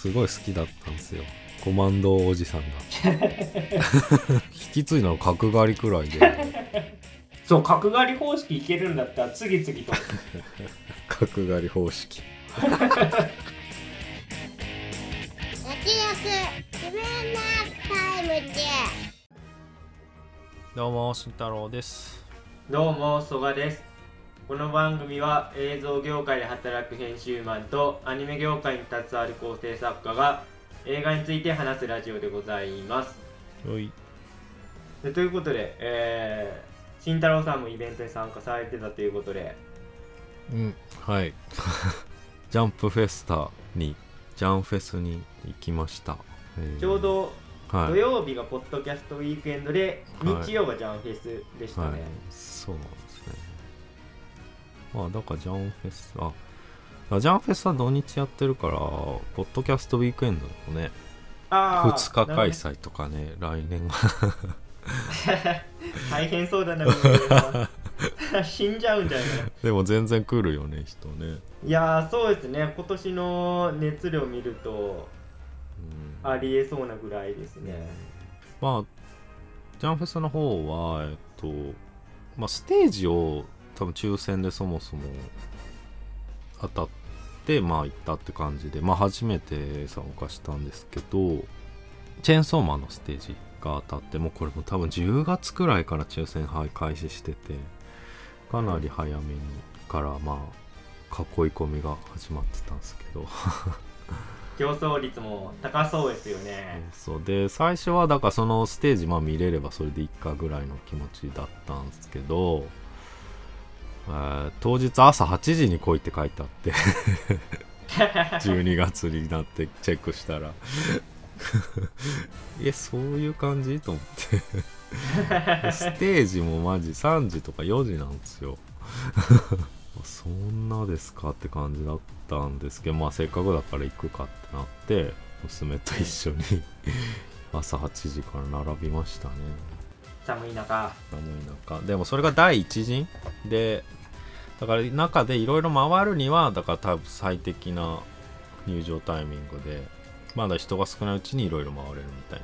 すごい好きだったんですよ。コマンドおじさんが。引き継いだの角刈りくらいで。そう角刈り方式いけるんだったら次々と。角刈り方式。焼き肉自分なタイムで。どうも慎太郎です。どうも曽我ですこの番組は映像業界で働く編集マンとアニメ業界に携わる構成作家が映画について話すラジオでございます。おい。でということで、えー、慎太郎さんもイベントに参加されてたということで。うんはい。ジャンプフェスタにジャンフェスに行きました、えーちょうどはい。土曜日がポッドキャストウィークエンドで、はい。日曜がジャンフェスでしたはい。ね、そうまあだからジャンフェスああジャンフェスは土日やってるからポッドキャストウィークエンドのねあー2日開催とかね来年は。大変そうだな 死んじゃうんじゃない？かなでも全然来るよね人ね。いやーそうですね。今年の熱量見るとうん。ありえそうなぐらいですね。まあジャンフェスの方はえっとまあステージを多分抽選でそもそも当たってまあ行ったって感じでまあ初めて参加したんですけどチェーンソーマンのステージが当たってもうこれも多分10月くらいから抽選はい開始しててかなり早めにからまあ囲い込みが始まってたんですけど。競争率も高そうですよね。そうで最初はだからそのステージまあ見れればそれでいいかぐらいの気持ちだったんですけど、えー当日朝8時に来いって書いてあって 12月になってチェックしたら。えそういう感じ？と思って。ステージもマジ3時とか4時なんですよ。そんなですかって感じだったんですけどまあせっかくだから行くかってなって娘と一緒に朝8時から並びましたね。寒い中。寒い中。でもそれが第一陣でだから中でいろいろ回るにはだから多分最適な入場タイミングでまだ人が少ないうちにいろいろ回れるみたい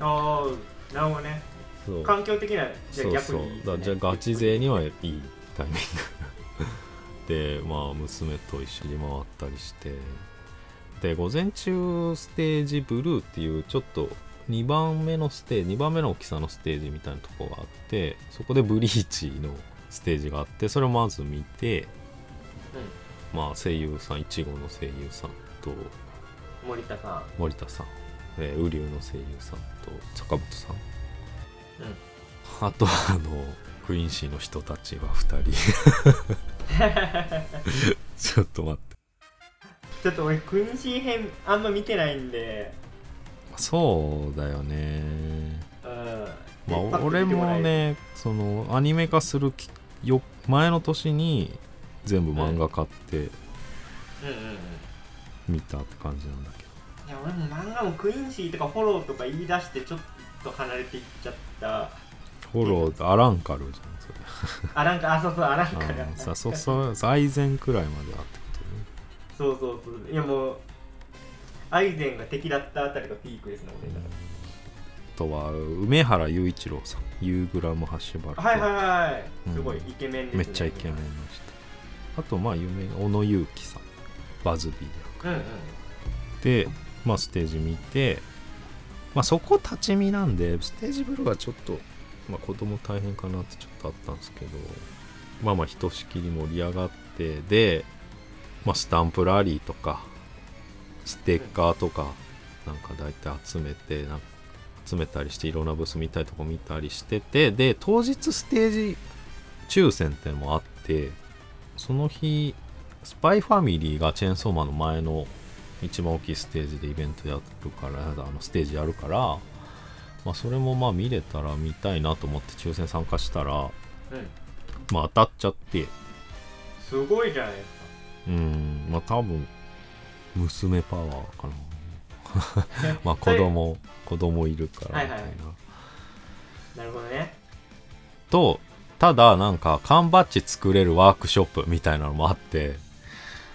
な。ああなるほどね。そう。環境的にはじゃあ逆そうそう。じゃあガチ勢にはいいタイミング。でまあ娘と一緒に回ったりして。で午前中ステージブルーっていうちょっと2番目のステージ2番目の大きさのステージみたいなとこがあってそこでブリーチのステージがあってそれをまず見てまあ声優さん1号の声優さんとうん森田さ森田さん、えー、ウリュウの声優さんと坂本さん。んうん。あとはあのクイーンシーの人たちが2人。ちょっと待って。ちょっと俺クイーンシー編あんま見てないんで。そうだよね。うん。まあ俺もねそのアニメ化するきよ前の年に全部漫画買ってうんうんうん。見たって感じなんだけど。いや俺も漫画もクイーンシーとかフォローとか言い出してちょっと離れていっちゃった。フォローアランカルじゃんそれ。あなんかあそうそうあなんあかーさそそ財前くらいまであってことね。そうそうそう。いやもうアイゼンが敵だったあたりがピークですね俺の中であとは梅原雄一郎さんユーグラムハッシュバルはいはいはいうんすごいイケメンですね。めっちゃイケメンでした。あとまあ有名な小野勇気さん。バズビーうんうん。でで、まあ、ステージ見て、まあ、そこ立ち見なんでステージブルーはちょっと、まあ、子供大変かなってちょっとあったんですけどまあまあひとしきり盛り上がってで、まあ、スタンプラリーとかステッカーとかなんか大体集めてなんか集めたりしていろんなブース見たりとか見たりしててで当日ステージ抽選っていうのもあってその日スパイファミリーがチェーンソーマンの前の一番大きいステージでイベントやるからあのステージやるから、まあ、それもまあ見れたら見たいなと思って抽選参加したら、うん。まあ、当たっちゃって。すごいじゃないですか。うん。まあ多分娘パワーかなまあ子供子供いるからみたいな、はい。はいな。るほどね。とただなんか缶バッジ作れるワークショップみたいなのもあって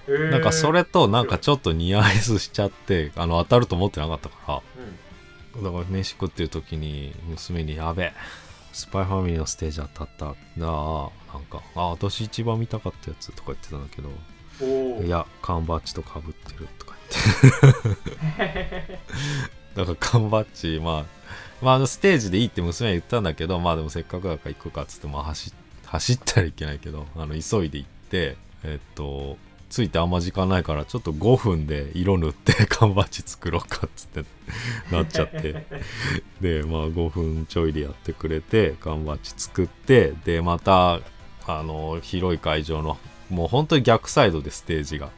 えー。なんかそれとなんかちょっとニアイスしちゃってあの当たると思ってなかったかうん。らだから飯食ってる時に娘に「やべえスパイファミリーのステージ当たった」なあなんか「あ私一番見たかったやつ」とか言ってたんだけどいや缶バッジとかぶってるとかだ から缶バッジまあまあステージでいいって娘は言ったんだけどまあでもせっかくだから行くかっつってまあ走走ったらいけないけどあの急いで行ってえっと着いてあんま時間ないからちょっと5分で色塗って缶バッジ作ろうかっつってなっちゃって。でまあ5分ちょいでやってくれて缶バッジ作ってでまたあの広い会場のもう本当に逆サイドでステージが。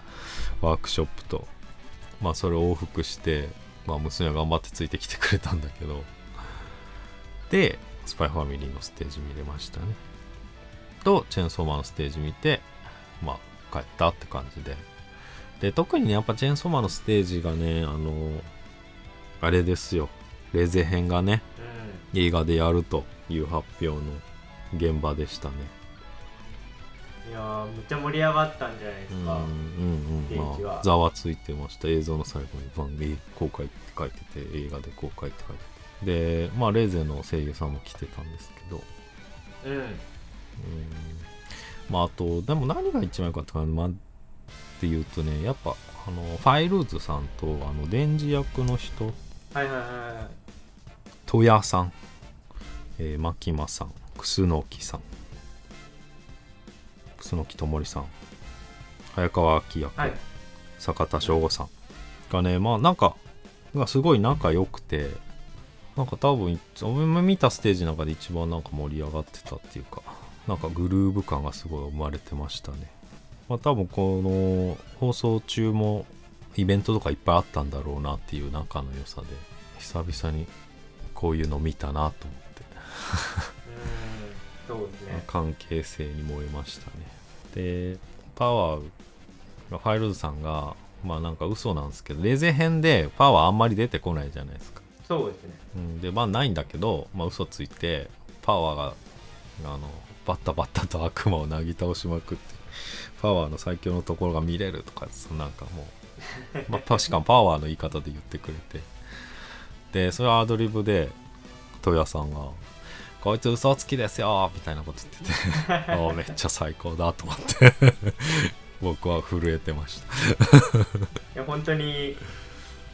ワークショップと。まあそれを往復してまあ娘は頑張ってついてきてくれたんだけど。でスパイファミリーのステージ見れましたね。とチェーンソーマンのステージ見てまあ帰ったって感じで。で特にねやっぱチェーンソーマンのステージがねあのあれですよ。レゼ編がねう映画でやるという発表の現場でしたね。んいやーめっちゃ盛り上がったんじゃないですか、うんうんまあざわついてました。映像の最後に番組公開って書いてて映画で公開って書いてて。でまあレーゼの声優さんも来てたんですけど。うん。うん。まああとでも何が一番良かったかな、まあ、っていうとねやっぱあのファイルーズさんとあのデンジ役の人。はいはいはいはい。戸谷さん、えー、牧間さん。楠木さん楠木智さん早川明役、はい。坂田翔吾さんがねまあなんかがすごい仲良くてなんか多分俺も見たステージの中で一番なんか盛り上がってたっていうかなんかグルーヴ感がすごい生まれてましたね。まあ多分この放送中もイベントとかいっぱいあったんだろうなっていう仲の良さで久々にこういうの見たなと思って。うんそうですね。関係性に燃えましたねでパワーファイルーズさんがまあなんか嘘なんですけどレゼ編でパワーあんまり出てこないじゃないですか、そうですね。うん、でまあないんだけど、まあ、嘘ついてパワーがあのバッタバッタと悪魔をなぎ倒しまくってパワーの最強のところが見れるとかなんかもう、まあ、しかもパワーの言い方で言ってくれて。でそれはアドリブで戸谷さんが「こいつ嘘つきですよ」みたいなこと言ってて。ああめっちゃ最高だと思って。僕は震えてました。いや本当に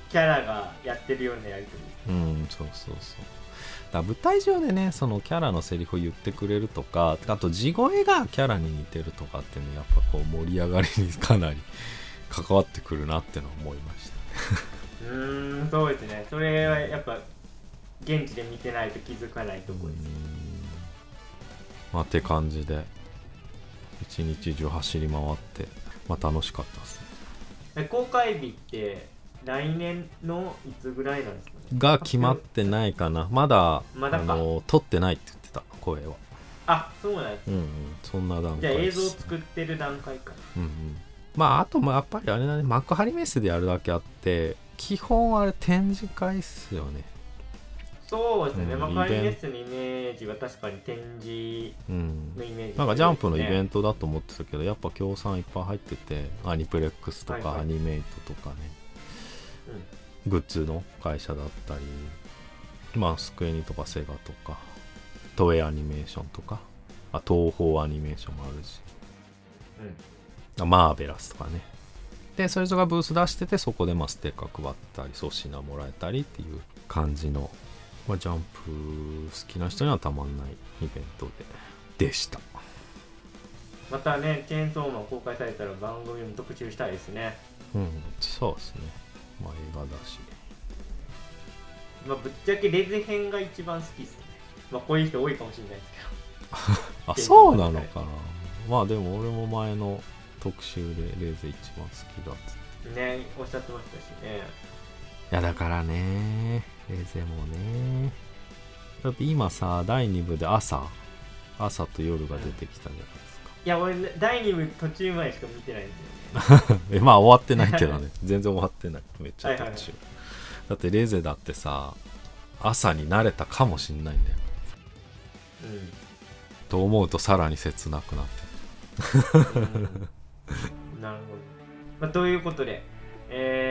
キャラがやってるようなやりとり。うんそうそうそう。だ舞台上でねそのキャラのセリフを言ってくれるとかあと地声がキャラに似てるとかっていうのやっぱこう盛り上がりにかなり関わってくるなってのは思いました うーんそうですね。それはやっぱ現地で見てないと気づかないところです、うんまあって感じで一日中走り回ってまあ楽しかったですね。え公開日って来年のいつぐらいなんですかね？が決まってないかな。まだまだか。あの撮ってないって言ってた声は。あそうなんですうんうんそんな段じゃあ映像作ってる段階かうんうん、まああともやっぱりあれだね幕張メッセでやるだけあって基本あれ展示会っすよねそうですね、うんまあ、カリイベンネッスのイメージは確かに展示うんのイメージ、なんかジャンプのイベントトだと思ってたけどやっぱ協賛いっぱい入っててアニプレックスとはいはい。かアニメイトとかね、グッズの会社だったりまあスクエニとかセガとかトエアニメーションとかあ東宝アニメーションもあるし。うん。あマーベラスとかね。でそれぞれがブース出しててそこでまあステッカー配ったり粗品もらえたりっていう感じの、まあ、ジャンプ好きな人にはたまんないイベントででした。またねチェーンソーマン公開されたら番組も特集したいですね。うんそうですね。まあ映画だし。まあぶっちゃけレゼ編が一番好きですね。まあこういう人多いかもしれないです あそうなのかな。まあでも俺も前の特集でレーゼ一番好きだっつって。けどねおっしゃってましたしね。いやだからねレーゼもね。だって今さ第2部で朝。朝と夜が出てきたじゃないですか。いや俺第2部途中までしか見てないんですよね。えまあ終わってないけどね。全然終わってない。めっちゃ途中、はいはいはい。だってレゼだってさ朝に慣れたかもしんないんだよ。と思うとさらに切なくなって。うん、うん、なるほど。まあ、ということで、えー、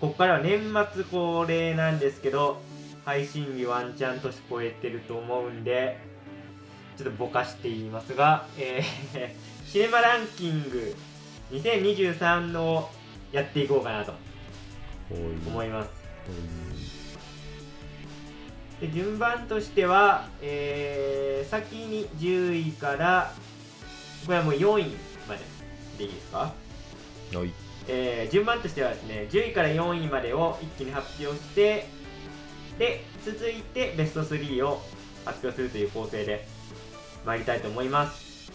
ここからは年末恒例なんですけど、配信日ワンチャン年超えてると思うんで、ちょっとぼかして言いますが、えー、シネマランキング2023のやっていこうかなと思います。ほで順番としては、えー、先に10位から、これはもう4位まででいいですか？いはいえー順番としてはですね10位から4位までを一気に発表してで続いてベスト3を発表するという構成で参りたいと思います。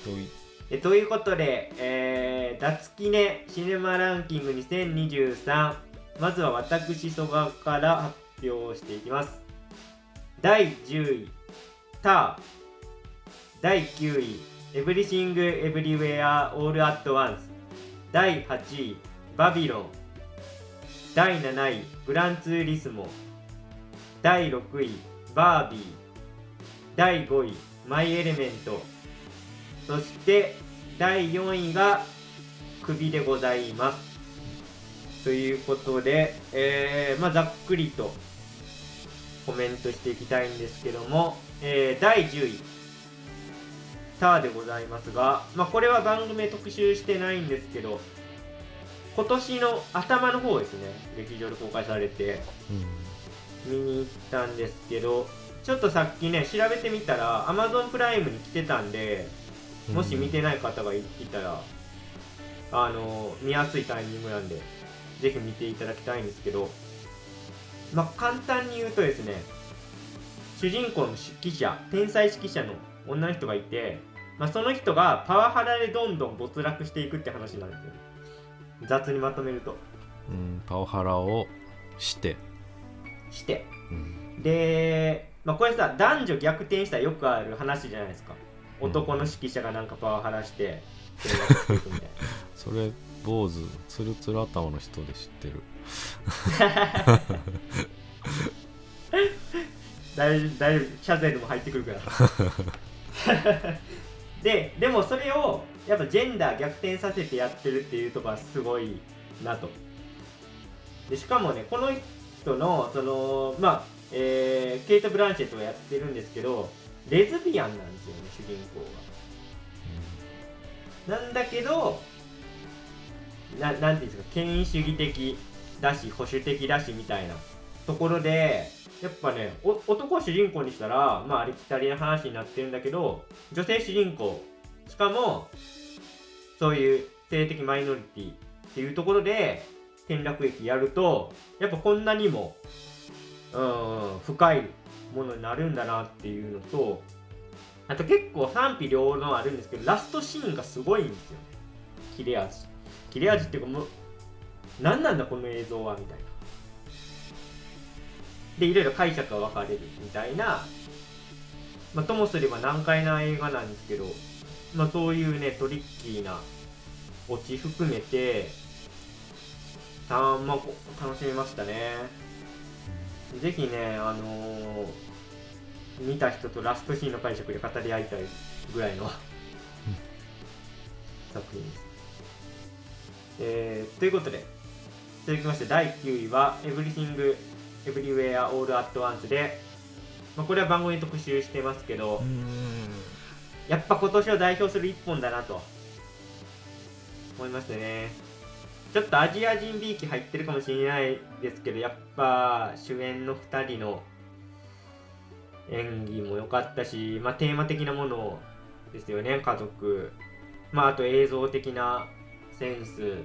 えということで、えー、ダツキネシネマランキング2023まずは私曽我から発表していきます。第10位ター第9位エブリシング・エブリウェア・オール・アット・ワンス。第8位バビロン。第7位グランツーリスモ。第6位バービー。第5位マイ・エレメント。そして第4位が首でございます。ということで、えーまあ、ざっくりとコメントしていきたいんですけども、えー第10位。ターでございますが、まあ、これは番組特集してないんですけど今年の頭の方ですね劇場で公開されて。見に行ったんですけどちょっとさっきね調べてみたら Amazon プライムに来てたんでうん。もし見てない方がいいたらあの見やすいタイミングなんでぜひ見ていただきたいんですけど。まあ簡単に言うとですね主人公の指揮者天才指揮者の女の人がいて、まあ、その人がパワハラでどんどん没落していくって話なんですよ雑にまとめると。うんパワハラをして、して。うん。で、まあ、これさ男女逆転したらよくある話じゃないですか。男の指揮者がなんかパワハラして転落していくみたいなそれ坊主つるつる頭の人で知ってる。大丈夫大丈夫。シャゼルも入ってくるから。ででもそれをやっぱジェンダー逆転させてやってるっていうところはすごいなと。でしかもねこの人のそのまあえーケイト・ブランシェットがやってるんですけどレズビアンなんですよね主人公がなんだけどななんていうんですか権威主義的だし保守的だしみたいなところでやっぱねお男を主人公にしたらまあありきたりな話になってるんだけど女性主人公しかもそういう性的マイノリティっていうところで転落劇やるとやっぱこんなにもうん深いものになるんだなっていうのとあと結構賛否両論あるんですけどラストシーンがすごいんですよね。切れ味。切れ味っていうかもう何なんだこの映像はみたいな。でいろいろ解釈が分かれるみたいな。まあともすれば難解な映画なんですけどまあそういうねトリッキーなオチ含めてたまあこ楽しめましたね。ぜひねあのー見た人とラストシーンの解釈で語り合いたいぐらいの作品です。えーということで続きまして第9位は「Everything Everywhere All at Once で」まあ、これは番組に特集してますけど、やっぱ今年を代表する一本だなと。思いましたね。ちょっとアジア人びいき入ってるかもしれないですけどやっぱ主演の2人の演技も良かったし、まあ、テーマ的なものですよね家族。まああと映像的なセンス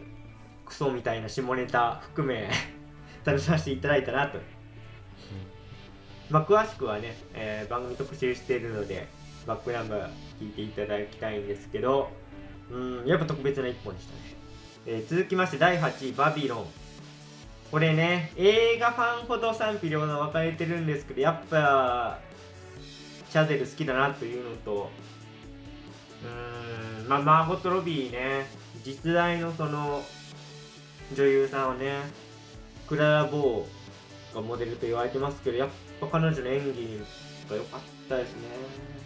クソみたいな下ネタ含め 楽しませていただいたなと、まあ詳しくはね、えー番組特集しているのでバックナンバー聞いていただきたいんですけどうんやっぱ特別な一本でしたね、えー続きまして第8位バビロン。これね映画ファンほど賛否両論分かれてるんですけどやっぱチャゼル好きだなというのとうーんまあマーゴット・ロビーね実在のその女優さんをねクララ・ボーがモデルと言われてますけどやっぱ彼女の演技が良かったですね。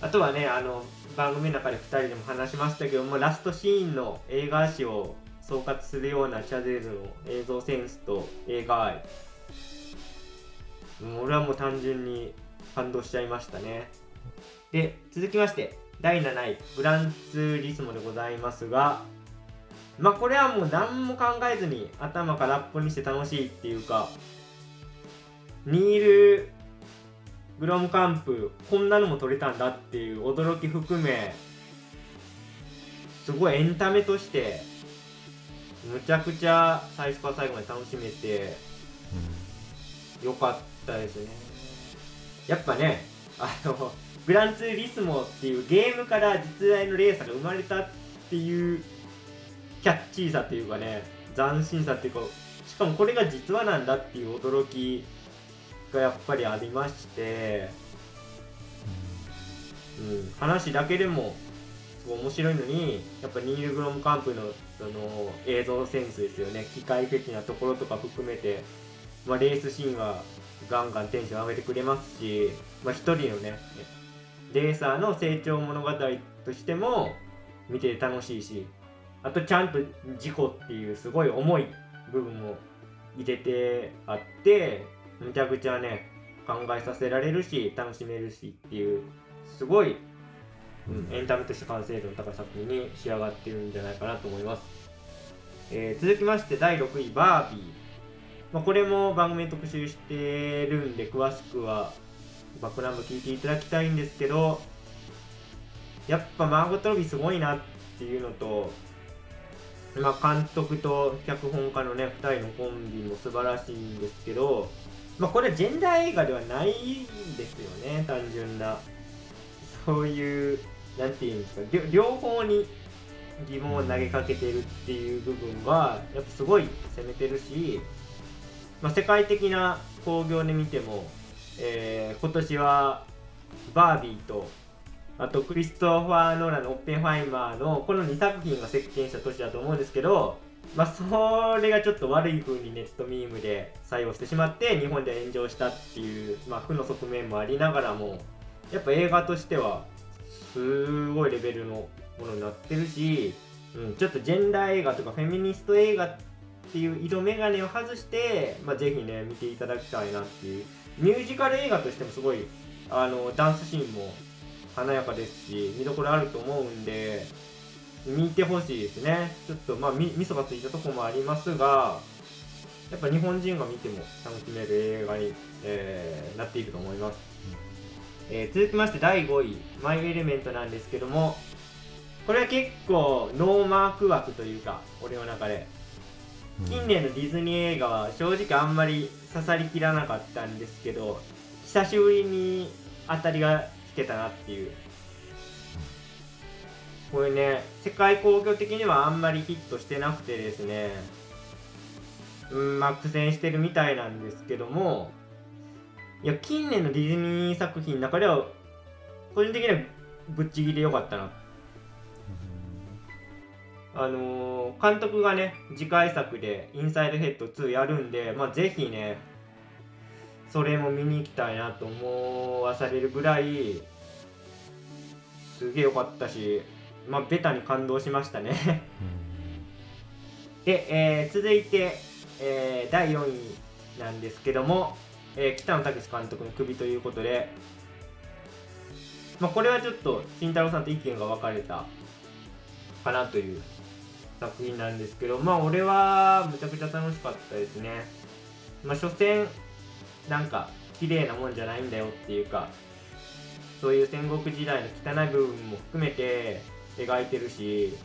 あとはねあの番組の中で2人でも話しましたけどもラストシーンの映画史を総括するようなチャゼーズの映像センスと映画愛。俺はもう単純に感動しちゃいましたね。で続きまして第7位グランツーリスモでございますがまあこれはもう何も考えずに頭からっぽにして楽しいっていうかニール・グロムカンプこんなのも撮れたんだっていう驚き含めすごいエンタメとしてむちゃくちゃ最初から最後まで楽しめてよかったですね。やっぱねあのグランツーリスモっていうゲームから実在のレーサーが生まれたっていうキャッチーさっていうかね斬新さっていうかしかもこれが実話なんだっていう驚きがやっぱりありまして、うん、話だけでも面白いのにやっぱニール・グロムカンプのその映像センスですよね。機械的なところとか含めて、まあ、レースシーンはガンガンテンション上げてくれますし、まあ、一人のねレーサーの成長物語としても見てて楽しいしあとちゃんと事故っていうすごい重い部分も入れてあってむちゃくちゃね考えさせられるし楽しめるしっていうすごい、うん、エンタメとして完成度の高い作品に仕上がってるんじゃないかなと思います、えー続きまして第6位バービー、まあ、これも番組で特集してるんで詳しくはバックナンバー聞いていただきたいんですけどやっぱマーゴット・ロビーすごいなっていうのとまあ、監督と脚本家のね2人のコンビも素晴らしいんですけど、まあ、これはジェンダー映画ではないんですよね単純な。そういうなんていうんですか両方に疑問を投げかけてるっていう部分はやっぱすごい攻めてるし、まあ、世界的な興行で見ても、えー今年はバービーとあとクリストファー・ノーランの「オッペンハイマー」のこの2作品が席巻した年だと思うんですけど、まあ、それがちょっと悪い風にネットミームで採用してしまって日本で炎上したっていう、まあ、負の側面もありながらもやっぱ映画としてはすごいレベルのものになってるし、うん、ちょっとジェンダー映画とかフェミニスト映画っていう色眼鏡を外して、まあ、ぜひね見ていただきたいなっていう。ミュージカル映画としてもすごいあのダンスシーンも華やかですし見どころあると思うんで見てほしいですね。ちょっとまあみ味噌がついたとこもありますがやっぱ日本人が見ても楽しめる映画に、えーなっていると思います、えー続きまして第5位「マイ・エレメント」なんですけどもこれは結構ノーマーク枠というか俺の中で。近年のディズニー映画は正直あんまり刺さりきらなかったんですけど久しぶりに当たりがつけたなっていうこれね世界興行的にはあんまりヒットしてなくてですねうんまあ苦戦してるみたいなんですけどもいや近年のディズニー作品の中では個人的にはぶっちぎり良かったな。あのー監督がね次回作で「インサイドヘッド2」やるんで、まあ、ぜひねそれも見に行きたいなと思わされるぐらいすげえ良かったし、まあ、ベタに感動しましたね。で、えー続いて、えー第4位なんですけども、えー北野武監督の首ということで、まあ、これはちょっと慎太郎さんと意見が分かれたかなという作品なんですけどまあ俺はむちゃくちゃ楽しかったですね。まあ所詮なんか綺麗なもんじゃないんだよっていうかそういう戦国時代の汚い部分も含めて描いてるし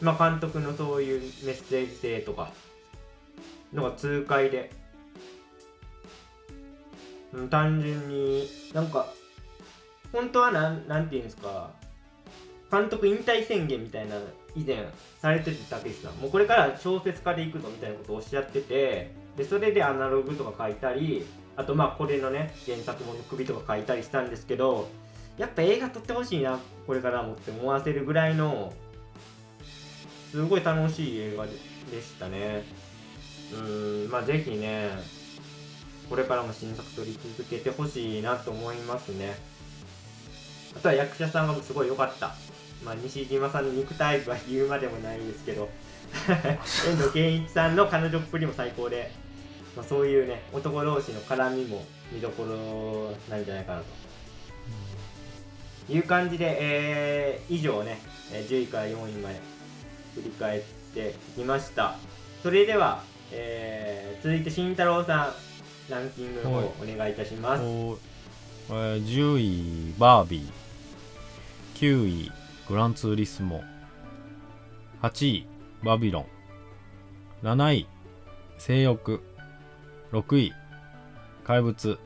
まあ監督のそういうメッセージ性とかのが痛快で。うん単純になんか本当はなんなんていうんですか監督引退宣言みたいな以前されててたけしさんもうこれから小説家でいくぞみたいなことをおっしゃっててでそれでアナログとか書いたりあとまあこれのね原作もの首とか書いたりしたんですけどやっぱ映画撮ってほしいなこれからもって思わせるぐらいのすごい楽しい映画ででしたね。うーんまあぜひねこれからも新作撮り続けてほしいなと思いますね。あとは役者さんがすごい良かった。まあ西島さんの肉体部は言うまでもないですけど 遠藤憲一さんの彼女っぷりも最高で、まあ、そういうね男同士の絡みも見どころなんじゃないかなという感じで、えー以上ねえー10位から4位まで振り返ってきました。それでは、えー続いて慎太郎さんランキングの方はい。お願いいたします、えー10位バービー9位グランツーリスモ8位バビロン7位性欲6位怪物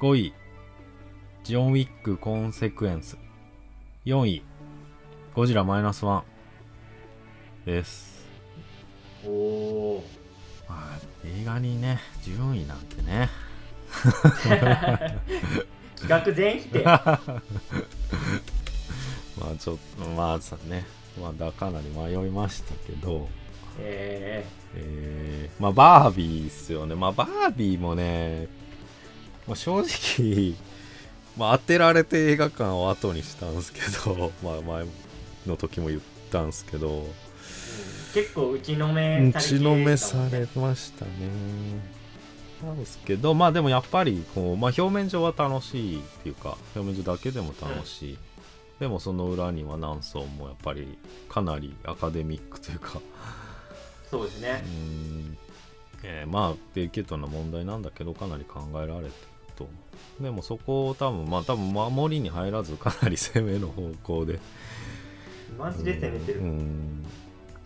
5位ジョン・ウィック・コンセクエンス。4位。ゴジラマイナスワンです。おおまあ映画にね順位なんてね。企画全否定。まあちょっとまあさね。まだかなり迷いましたけど。ええー、まあバービーっすよね。まあバービーもね、まあ、正直まあ当てられて映画館を後にしたんですけど まあ前の時も言ったんですけど。ーうん結構打ちのめ打されちのめてされましたねなんですけどまあでもやっぱりこう、まあ、表面上は楽しいっていうか表面上だけでも楽しい、でもその裏には何層もやっぱりかなりアカデミックというか。うそうですね。ーん、えーまあデリケートな問題なんだけどかなり考えられてると。でもそこを多分まあ多分守りに入らずかなり攻めの方向で。マジで攻めてる、うん。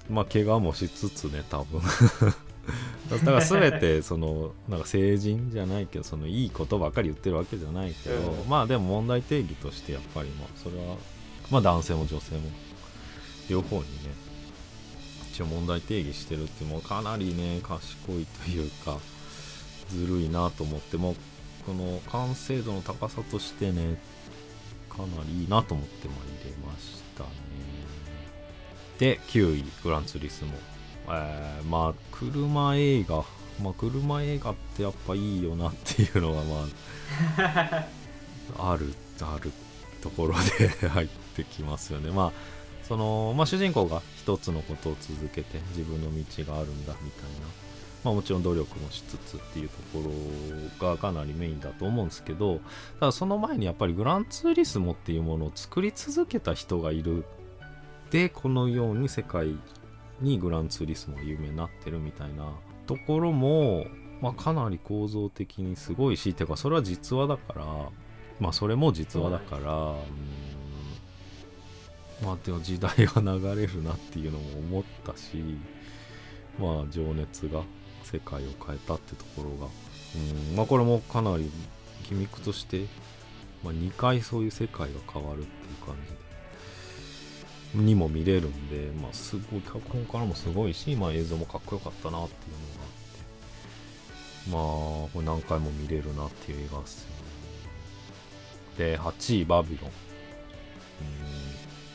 まあ怪我もしつつね多分。だから全てそのなんか成人じゃないけどそのいいことばっかり言ってるわけじゃないけど、うん。まあでも問題定義としてやっぱりまあそれはまあ男性も女性も両方にね一応問題定義してるってもうかなりね賢いというかずるいなと思ってもうこの完成度の高さとしてねかなりいいなと思ってまいりましたね。で9位グランツーリスモ。えーまあ車映画。まあ車映画ってやっぱいいよなっていうのがまあ あるあるところで 入ってきますよね。まあその、まあ、主人公が一つのことを続けて自分の道があるんだみたいな、まあ、もちろん努力もしつつっていうところがかなりメインだと思うんですけどただその前にやっぱりグランツーリスモっていうものを作り続けた人がいるでこのように世界にグランツーリスモが有名になってるみたいなところも、まあ、かなり構造的にすごいし、てかそれは実話だから、まあそれも実話だから、うんまあでも時代が流れるなっていうのも思ったし、まあ情熱が世界を変えたってところが、うん、まあこれもかなりギミックとして、まあ2回そういう世界が変わるっていう感じで。にも見れるんで、まあ、すごい脚本からもすごいし、まあ、映像もかっこよかったなっていうのがあってまあこれ何回も見れるなっていう映画っすよね。で8位バビロン。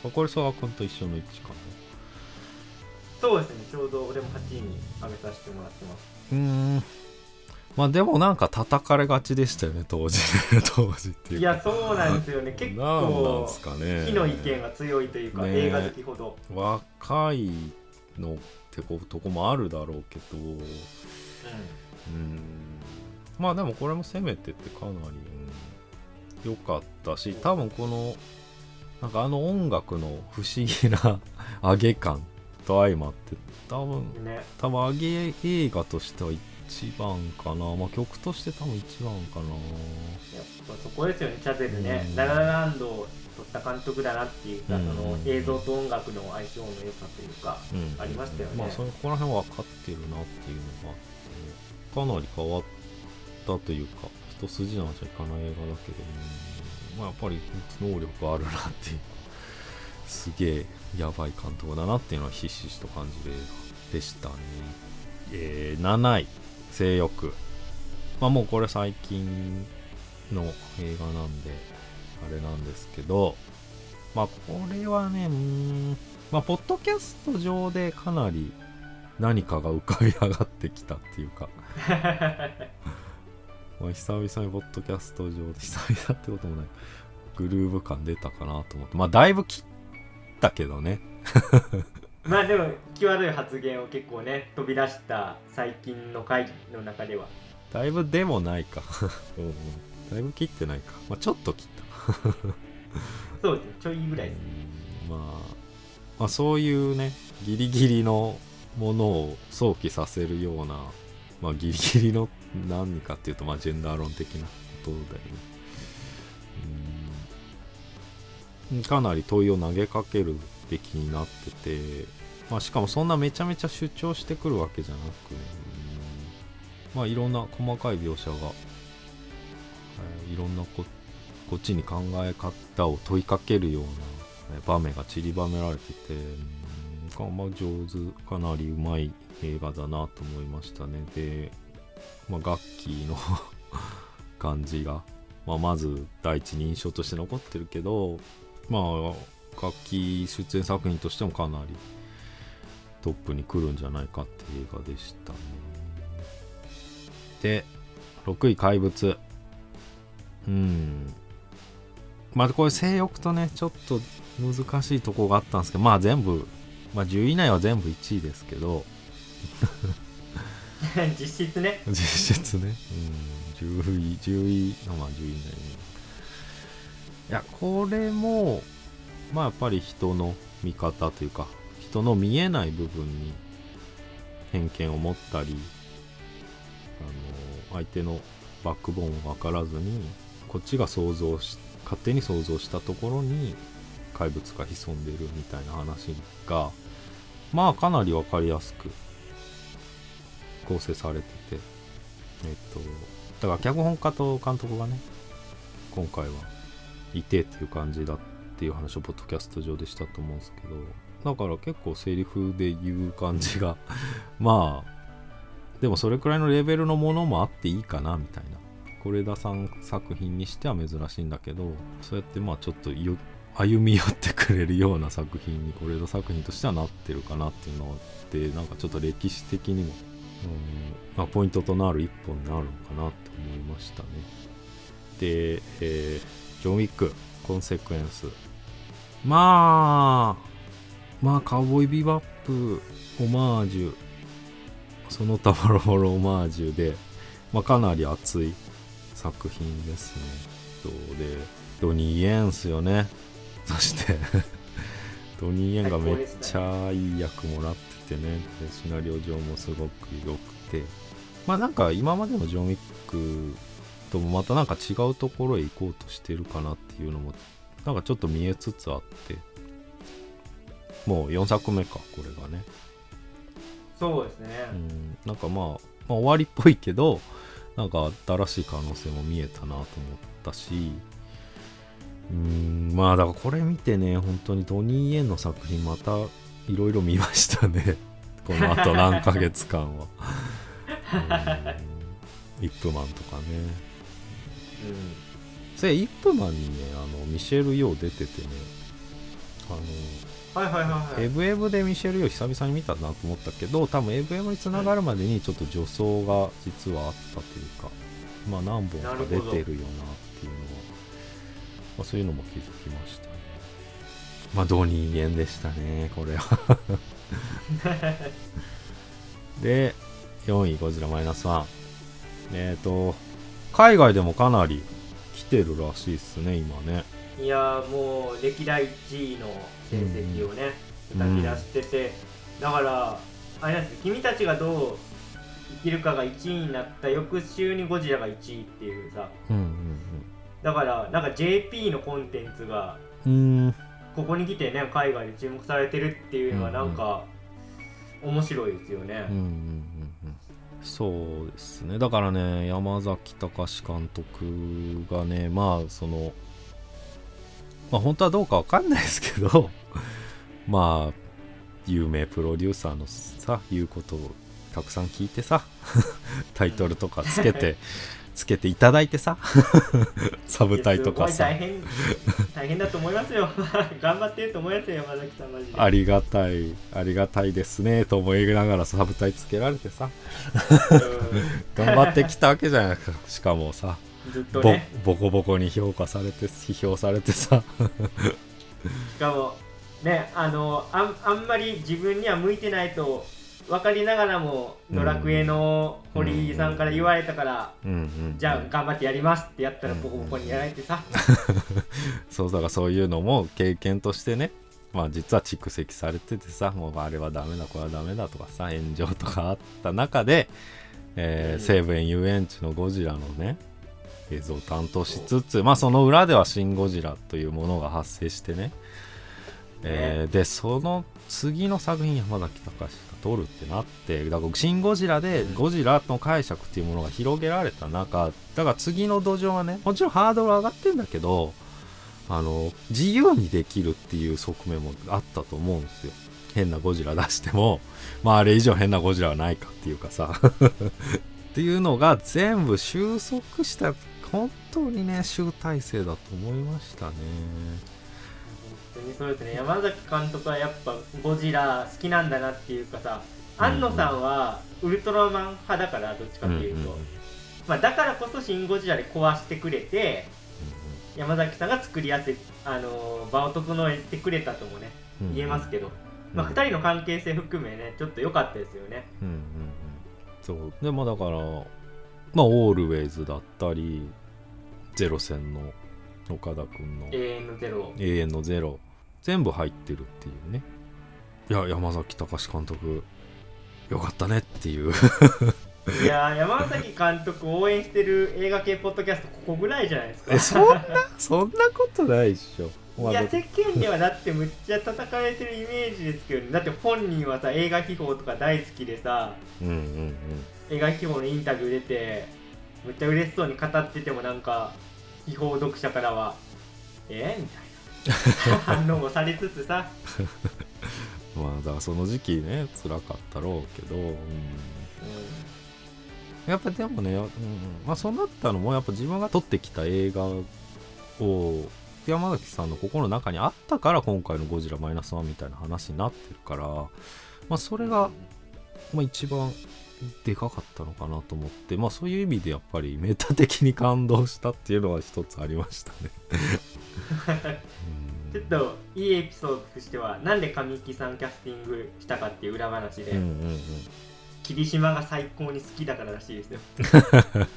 うんこれ曽我君と一緒の位置かな。そうですねちょうど俺も8位に上げさせてもらってます。うーん。まあでもなんか叩かれがちでしたよね当時 当時っていう。かいやそうなんですよね。結構すかね。火の意見が強いというか、ね。映画好きほど、若いのってことこもあるだろうけど。うん。まあでもこれも攻めててかなり良、かったし多分このなんかあの音楽の不思議な 上げ感と相まって多分うん、ね。多分上げ映画としては一番かな。まあ曲として多分一番かな。やっぱそこですよねチャゼルね、うん。ララランドを撮った監督だなっていうか、うん。その映像と音楽の相性の良さというか、うん。ありましたよね。まあそこら辺は分かってるなっていうのがあってかなり変わったというか一筋縄じゃいかない映画だけど、うん。まあ、やっぱり能力あるなっていうすげえやばい監督だなっていうのはひしひしと感じるでしたね。えー、7位。性欲。まあもうこれ最近の映画なんであれなんですけど。まあこれはねうーん。まあポッドキャスト上でかなり何かが浮かび上がってきたっていうか。まあ久々にポッドキャスト上で久々ってこともない。グルーヴ感出たかなと思って。まあだいぶ切ったけどね。まあでも際どい発言を結構ね飛び出した最近の回の中では。だいぶでもないか、だいぶ切ってないか、まあ、ちょっと切った。そうですねちょいぐらいです。うん。まあ、まあそういうねギリギリのものを想起させるようなまあギリギリの何かっていうとまあジェンダー論的なことだよねかなり問いを投げかけるべきになってて、まあ、しかもそんなめちゃめちゃ主張してくるわけじゃなく、うんまあいろんな細かい描写が、えーいろんなここっちに考え方を問いかけるような場面が散りばめられてて、まあ、上手かなりうまい映画だなと思いましたね。で、まあ、ガッキーの 感じが、まあ、まず第一に印象として残ってるけどまあ楽器出演作品としてもかなりトップに来るんじゃないかって映画でしたね。で6位怪物。うん。まあこれ性欲とねちょっと難しいとこがあったんですけどまあ全部、まあ、10位以内は全部1位ですけど。実質ね。実質ね、うん、10位10位まあ10位以内。にいやこれもまあやっぱり人の見方というか人の見えない部分に偏見を持ったりあの相手のバックボーンを分からずにこっちが想像し勝手に想像したところに怪物が潜んでるみたいな話がまあかなり分かりやすく構成されててえっとだから脚本家と監督がね今回はいてっていう感じだっていう話をポッドキャスト上でしたと思うんですけどだから結構セリフで言う感じが まあでもそれくらいのレベルのものもあっていいかなみたいな。是枝さん作品にしては珍しいんだけどそうやってまあちょっと歩み寄ってくれるような作品に是枝作品としてはなってるかなっていうのってなんかちょっと歴史的にも、うんまあ、ポイントとなる一本になるのかなって思いましたね。で、えージョン・ウィックコンセクエンス。まあまあカウボーイビバップオマージュ。その他もろもろオマージュで、まあ、かなり熱い作品ですね。とでドニー・イエンスよね。そして ドニー・イエンがめっちゃいい役もらっててね。でシナリオ上もすごく良くて。まあなんか今までのジョン・ウィックともまたなんか違うところへ行こうとしてるかなっていうのもなんかちょっと見えつつあって。もう4作目かこれがね。そうですね、うん。なんかまあ、まあ終わりっぽいけどなんか新しい可能性も見えたなと思ったし。うんまあだからこれ見てね本当にドニー・イエンの作品またいろいろ見ましたね。このあと何ヶ月間は。うん。イップマンとかね。うそれイップマンにねあのミシェル・ヨー出ててね。あのん、はいはいはいはい。エブエブでミシェル・ヨー久々に見たなと思ったけど多分エブエブにつながるまでにちょっと助走が実はあったというかまあ何本か出てるよなっていうのは、まあ、そういうのも気づきましたね。まあドニー・イエンでしたねこれは。で4位ゴジラマイナスワン。えっ、と海外でもかなり来てるらしいっすね今ね。いやーもう歴代1位の成績をねうん。叩き出してて、だからあれなんですよ君たちがどう生きるかが1位になった翌週にゴジラが1位っていうさ。うんだからなんか JP のコンテンツがうん。うんうここに来てね海外で注目されてるっていうのはなんか面白いですよね、うんうんそうですね。だからね山崎隆監督がねまあそのまあ本当はどうかわかんないですけど まあ有名プロデューサーのさ言うことをたくさん聞いてさ タイトルとかつけてつけていただいてさ。サブタイとかさ。いやすごい大変大変だと思いますよ。頑張ってると思いますよ山崎さんマジで。ありがたいありがたいですねと思いながらサブタイつけられてさ。うん。頑張ってきたわけじゃないかしかもさ。ずっとボねボコボコに評価されて批評されてさ。しかもねあのあんあんまり自分には向いてないと分かりながらもうんドラクエの堀井さんから言われたから、じゃあ頑張ってやりますってやったらうんボコボコにやられてさ、そうだからそういうのも経験としてねまあ実は蓄積されててさもうあれはダメだこれはダメだとかさ炎上とかあった中で、えーうん。西武園遊園地のゴジラのね映像を担当しつつまあその裏では「シン・ゴジラ」というものが発生してね。えーでその次の作品山崎隆が撮るってなってだから「シン・ゴジラ」でうん。ゴジラの解釈っていうものが広げられた中だから次の土壌はねもちろんハードル上がってんだけどあの自由にできるっていう側面もあったと思うんですよ。変なゴジラ出しても。まああれ以上変なゴジラはないかっていうかさ。っていうのが全部収束した本当にね集大成だと思いましたね。本当にそうですね山崎監督はやっぱゴジラ好きなんだなっていうかさ庵野さんはウルトラマン派だからどっちかっていうと、まあ、だからこそ「シン・ゴジラ」で壊してくれて山崎さんが作りやすい、あのー場を整えてくれたともね言えますけど、まあ、2人の関係性含めねちょっと良かったですよね。うんうんうん。そう。でもだからまあオールウェイズだったりゼロ戦の岡田君の。永遠のゼロ永遠のゼロ全部入ってるっていうね。いや山崎隆監督よかったねっていう。いやー山崎監督応援してる映画系ポッドキャストここぐらいじゃないですか。えそんな？そんなことないっしょ、まあいや世間ではだってむっちゃ叩かれてるイメージですけどね。だって本人はさ映画秘宝とか大好きでさうんうんうん。映画秘宝のインタビュー出てむっちゃ嬉しそうに語っててもなんか秘宝読者からはえ？みたいな 反応もされつつさ。まあだからその時期ね辛かったろうけど、うん。やっぱでもね、うんまあ、そうなったのもやっぱ自分が撮ってきた映画を山崎さんの心の中にあったから今回の「ゴジラマイナスワンみたいな話になってるから、まあ、それが、まあ、一番でかかったのかなと思って、まあ、そういう意味でやっぱりメタ的に感動したっていうのは一つありましたね。ちょっといいエピソードとしてはなんで神木さんキャスティングしたかっていう裏話で、うんうんうん。霧島が最高に好きだかららしいですよ。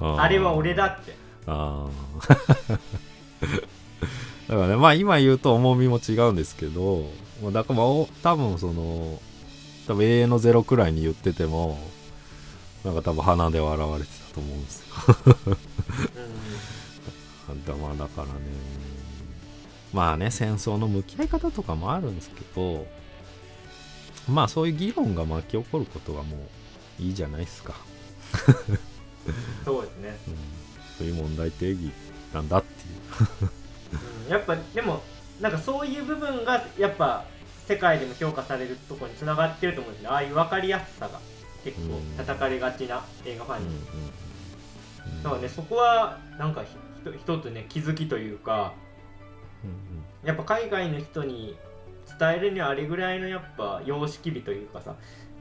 うんあれは俺だって。あー。だからねまあ今言うと重みも違うんですけどまあだからまあお多分その多分永遠のゼロくらいに言っててもなんか多分鼻で笑われてたと思うんですよ。うん。だまあだからね。まあね戦争の向き合い方とかもあるんですけどまあそういう議論が巻き起こることはもういいじゃないですか、そうですね、うん、そういう問題定義なんだっていう。うん。やっぱでもなんかそういう部分がやっぱ世界でも評価されるところにつながってると思うんですね。ああいう分かりやすさが結構うん。叩かれがちな映画ファンに、うんうんだからねそこはなんか一つね気づきというかうんやっぱ海外の人に伝えるにはあれぐらいのやっぱ様式美というかさ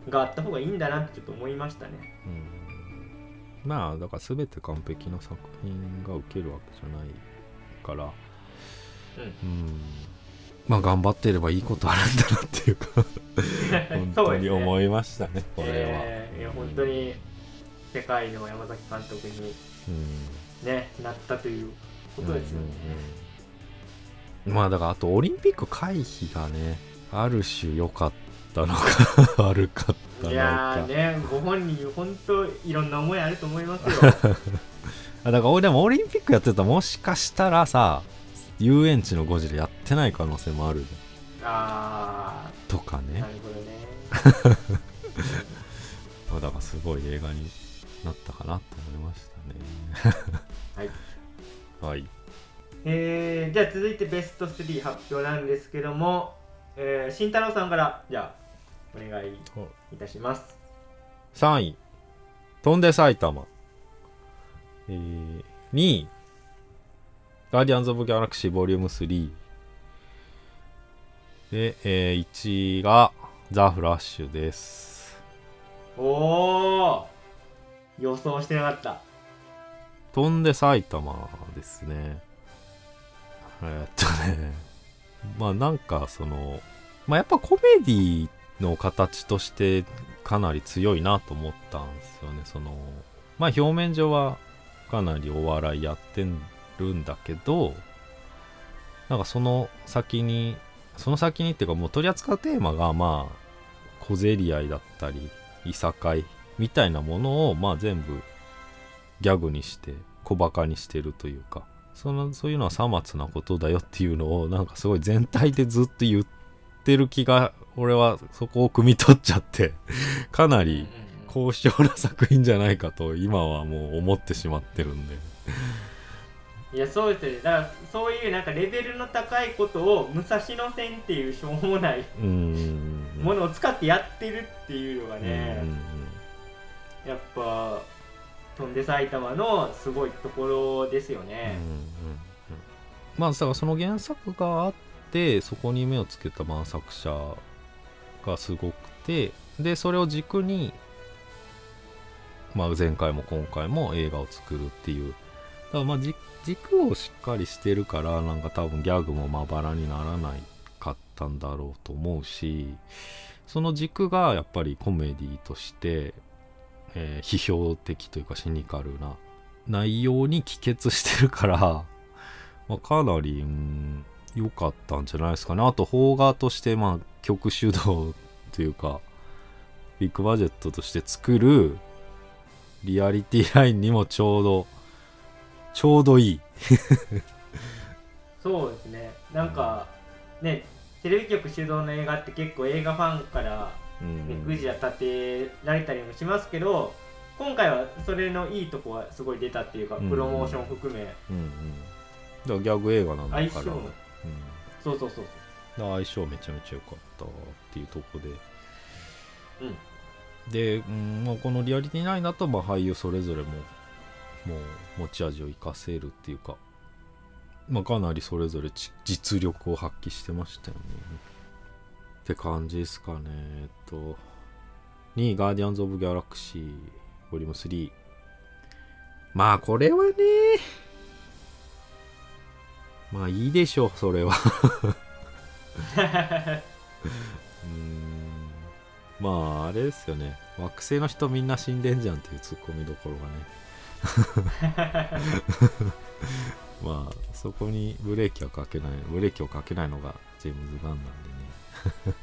があった方がいいんだなってちょっと思いましたね。うん。まあだから全て完璧な作品が受けるわけじゃないから。うん。うんまあ頑張ってればいいことあるんだなっていうか。本当に思いましたねこれは、えーいや本当に世界の山崎監督にうん。ねなったということですよね、うんうんうん。まあだからあとオリンピック回避がねある種良かったのか 悪かったのいやねご本人本当いろんな思いあると思いますよ。あだから俺でもオリンピックやってたらもしかしたらさ遊園地のゴジラやってない可能性もある。あとかね。あなるほどね。まあだからすごい映画になったかなと思いましたね。はい。はい。えー、じゃあ続いてベスト3発表なんですけども、えー、慎太郎さんからじゃあお願いいたします。3位。飛んで埼玉。えー、2位ガーディアンズ・オブ・ギャラクシーボリューム3で、えー、1位がザ・フラッシュです。おお予想してなかった。飛んで埼玉ですね。えーっとね。まあなんかそのまあやっぱコメディの形としてかなり強いなと思ったんですよね。そのまあ表面上はかなりお笑いやってるんだけどなんかその先にその先にっていうかもう取り扱うテーマがまあ小競り合いだったりいさかいみたいなものをまあ全部ギャグにして小バカにしてるというかそのそういうのはさまつなことだよっていうのをなんかすごい全体でずっと言ってる気が俺はそこを汲み取っちゃってかなり高尚な作品じゃないかと今はもう思ってしまってるんでいやそうですよね。だからそういうなんかレベルの高いことを武蔵野線っていうしょうもないものを使ってやってるっていうのがうん。ね、やっぱ飛んで埼玉のすごいところですよね、まあだからその原作があってそこに目をつけた万作者がすごくてでそれを軸に、まあ、前回も今回も映画を作るっていう。だからまあじ軸をしっかりしてるからなんか多分ギャグもまばらにならないかったんだろうと思うしその軸がやっぱりコメディとして、えー批評的というかシニカルな内容に帰結してるから、まあ、かなり良かったんじゃないですかね。あと邦画としてまあ曲主導というかビッグバジェットとして作るリアリティラインにもちょうどちょうどいい。そうですね。なんかねテレビ局主導の映画って結構映画ファンから、うん。ねぐじゃ立てられたりもしますけど今回はそれのいいとこはすごい出たっていうか、うん。プロモーション含め。うんうん。だからギャグ映画なんだから。相性。もうん。そうそうそう相性めちゃめちゃ良かったっていうとこで。うん。で、うんまあ、このリアリティナインだとまあ俳優それぞれももう持ち味を生かせるっていうか、まあ、かなりそれぞれ実力を発揮してましたよね。って感じですかね。えっと2位ガーディアンズ・オブ・ギャラクシーボリューム3まあこれはねまあいいでしょうそれは。うん。まああれですよね。惑星の人みんな死んでんじゃんっていうツッコミどころがね。まあそこにブレーキはかけないブレーキをかけないのがジェームズ・ガンなんでね。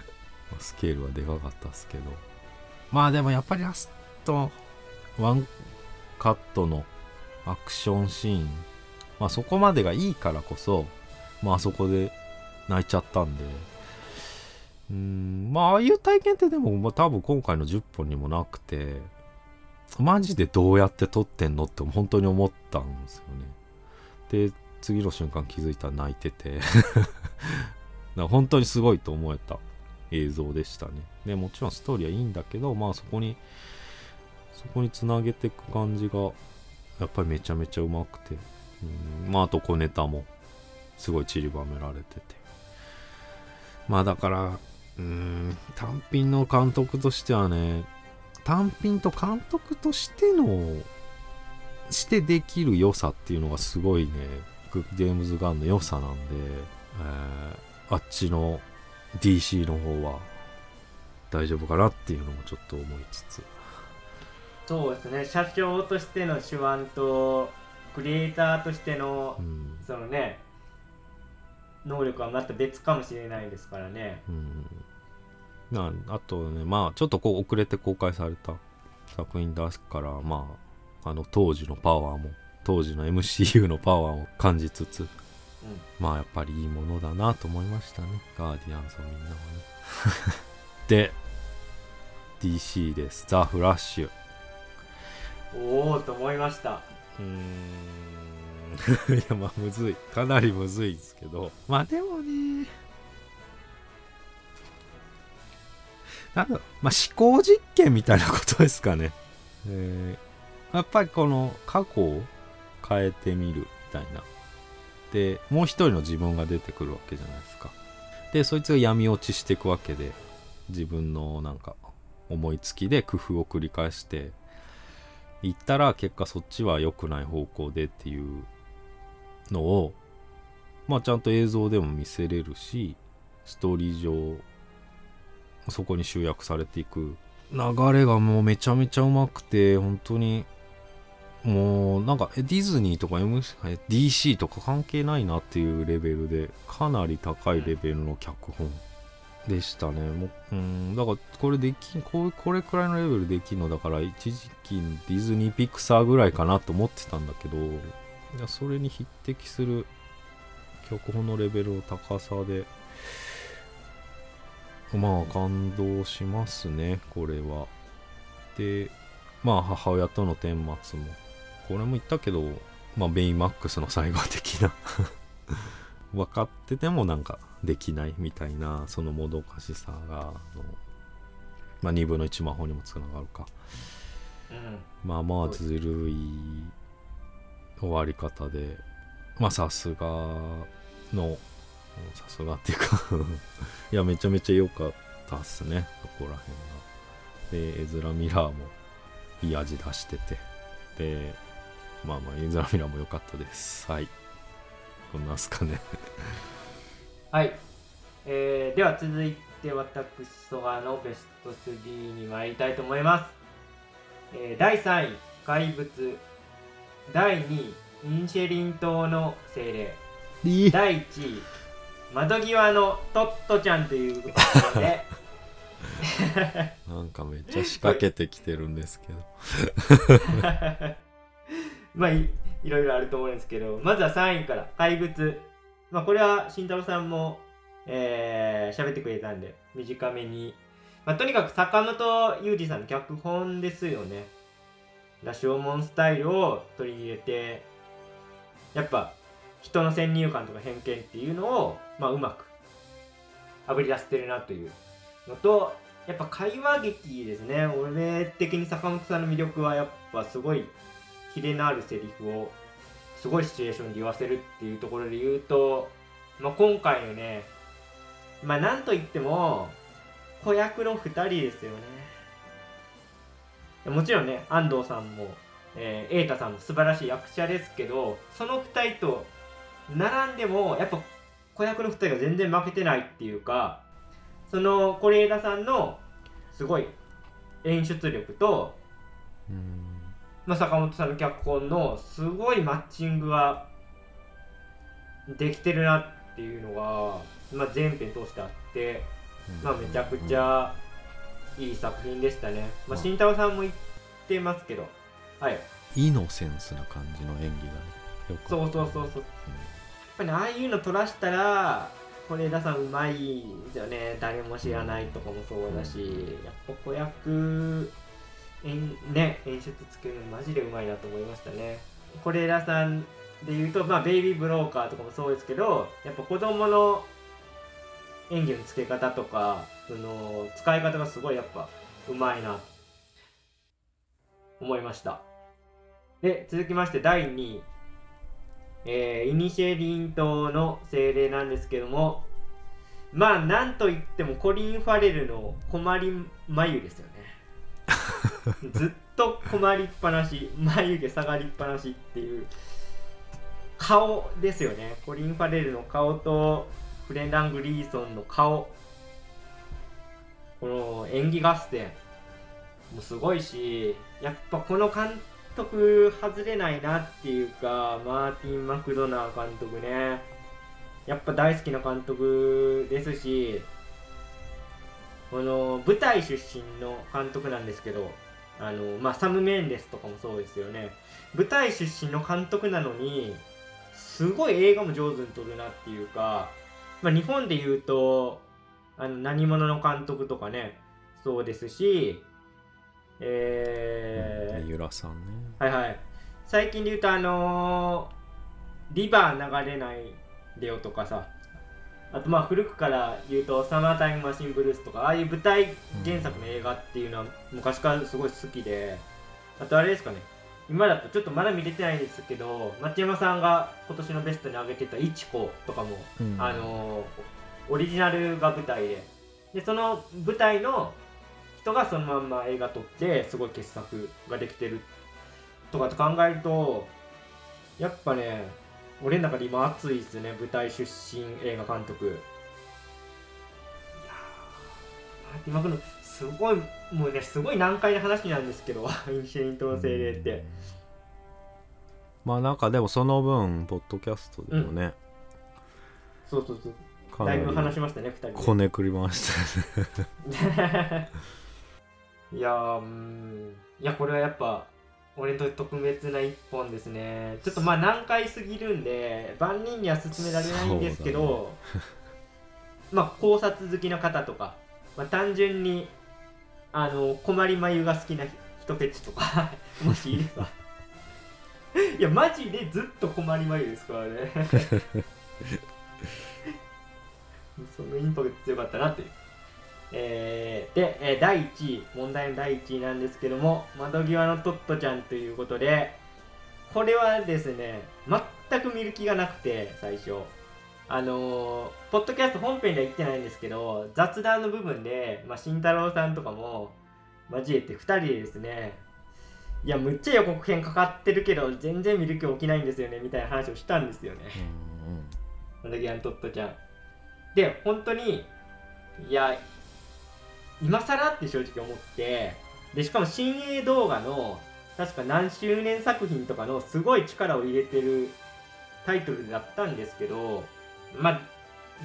スケールはでかかったっすけど。まあでもやっぱりラストワンカットのアクションシーン。まあそこまでがいいからこそまあそこで泣いちゃったんで。うんまあああいう体験ってでも、まあ、多分今回の10本にもなくて。マジでどうやって撮ってんのって本当に思ったんですよね。で次の瞬間気づいたら泣いてて。だ本当にすごいと思えた映像でしたね。でもちろんストーリーはいいんだけどまあそこにそこにつなげていく感じがやっぱりめちゃめちゃうまくて。うんまああと小ネタもすごい散りばめられてて。まあだからうーん単品の監督としてはね単品と監督としてのしてできる良さっていうのがすごいねグジェームズ・ガンの良さなんで、えーあっちの DC の方は大丈夫かなっていうのもちょっと思いつつ。そうですね社長としての手腕とクリエイターとしてのうん。そのね能力はまた別かもしれないですからね。うんなあとねまあちょっとこう遅れて公開された作品ですからまああの当時のパワーも当時の MCU のパワーを感じつつまあやっぱりいいものだなと思いましたね。ガーディアンズをみんなはね。で DC です。ザ・フラッシュ。うん、おおと思いました。うーん。いやまあむずい。かなりむずいですけど。まあでもねなんだまあ思考実験みたいなことですかね。えーやっぱりこの過去を変えてみるみたいな。でもう一人の自分が出てくるわけじゃないですか。でそいつが闇落ちしていくわけで自分のなんか思いつきで工夫を繰り返して行ったら結果そっちは良くない方向でっていうのをまあちゃんと映像でも見せれるしストーリー上そこに集約されていく。流れがもうめちゃめちゃうまくて本当に。もうなんかディズニーとか M DC とか関係ないなっていうレベルでかなり高いレベルの脚本でしたね。もううんだからこれできこうこれくらいのレベルできんのだから一時期ディズニーピクサーぐらいかなと思ってたんだけどいやそれに匹敵する脚本のレベルの高さでまあ感動しますねこれは。でまあ母親との顛末も。これも言ったけどまあベイマックスの最後的な。分かっててもなんかできないみたいなそのもどかしさがまあ2分の1魔法にもつながるか。うん。まあまあずるい終わり方でまあさすがのうんさすがっていうか。いやめちゃめちゃ良かったっすね。そこら辺が。でエズラ・ミラーもいい味出してて。でまあまあエズラ・ミラーも良かったです。はい。こんなんすかね。はい、えーでは続いて私ソガのベスト3に参りたいと思います、えー第3位怪物。第2位インシェリン島の精霊。第1位窓際のトットちゃんということで なんかめっちゃ仕掛けてきてるんですけど。まあいいろいろあると思うんですけどまずは3位から怪物。まあこれは慎太郎さんもえー喋ってくれたんで短めに、まあ、とにかく坂本裕二さんの脚本ですよね。ラショーモンスタイルを取り入れてやっぱ人の先入観とか偏見っていうのを、まあ、うまくあぶり出してるなというのとやっぱ会話劇ですね。俺的に坂本さんの魅力はやっぱすごいキレのあるセリフをすごいシチュエーションで言わせるっていうところで言うと、まあ、今回のねまあなんといっても子役の2人ですよね。もちろんね安藤さんもえー、瑛太さんも素晴らしい役者ですけどその2人と並んでもやっぱ子役の2人が全然負けてないっていうかその是枝さんのすごい演出力と、うん。まあ、坂本さんの脚本のすごいマッチングができてるなっていうのが、まあ、全編通してあって、まあ、めちゃくちゃいい作品でしたね。まあ、うん慎太郎さんも言ってますけど、はい、イノセンスな感じの演技がねそうそうそうそう。やっぱり、ああいうの撮らしたら、是枝さんうまいですよね。誰も知らないとかもそうだし、やっぱ子役、演ね、演出つけるのマジでうまいなと思いましたね。是枝さんで言うと、まあ、ベイビーブローカーとかもそうですけど、やっぱ子供の演技のつけ方とか、その使い方がすごいやっぱうまいな思いました。で、続きまして第2位。えーイニシェリン島の精霊なんですけども、まあ、なんといってもコリン・ファレルの困り眉ですよね。ずっと困りっぱなし、眉毛下がりっぱなしっていう顔ですよね。コリン・ファレルの顔とフレンダン・グリーソンの顔。この演技合戦もすごいし、やっぱこの監督外れないなっていうか、マーティン・マクドナー監督ね。やっぱ大好きな監督ですし、この舞台出身の監督なんですけど、あのまあ、サム・メンデスとかもそうですよね。舞台出身の監督なのに、すごい映画も上手に撮るなっていうか、まあ、日本で言うと、あの何者の監督とかね、そうですし、えー、三浦さんね。はいはい。最近で言うと、あのーリバー流れないでよとかさ、あとまあ古くから言うと、サマータイムマシンブルースとか、ああいう舞台原作の映画っていうのは昔からすごい好きで、あとあれですかね、今だとちょっとまだ見れてないですけど、町山さんが今年のベストに挙げてたイチコとかも、うん。あのーオリジナルが舞台で、で、その舞台の人がそのまんま映画撮って、すごい傑作ができてるとかと考えるとやっぱね俺の中で今熱いっすね舞台出身映画監督。いやー今このすごいもうねすごい難解な話なんですけど インシェリントの精霊って。まあなんかでもその分ポッドキャストでもね、そうそうそう。かだいぶ話しましたね2人で。こねくりましたね いやーうーん。いやこれはやっぱ俺にと特別な一本ですね。ちょっとまあ難解すぎるんで万人には勧められないんですけど、まあ考察好きの方とか、まあ、単純にあの困り眉が好きな人フェチとか もしいれば。いやマジでずっと困り眉ですからね。そのインパクト強かったなってえーで、えー第1位、問題の第1位なんですけども、窓際のトットちゃんということで、これはですね、全く見る気がなくて、最初。あのーポッドキャスト本編では言ってないんですけど、雑談の部分で、まあ、慎太郎さんとかも交えて2人でですね、いや、むっちゃ予告編かかってるけど、全然見る気起きないんですよね、みたいな話をしたんですよね。窓際のトットちゃん。で、本当に、いや、今更って正直思って、で、しかも新鋭動画の、確か何周年作品とかのすごい力を入れてるタイトルだったんですけど、まあ、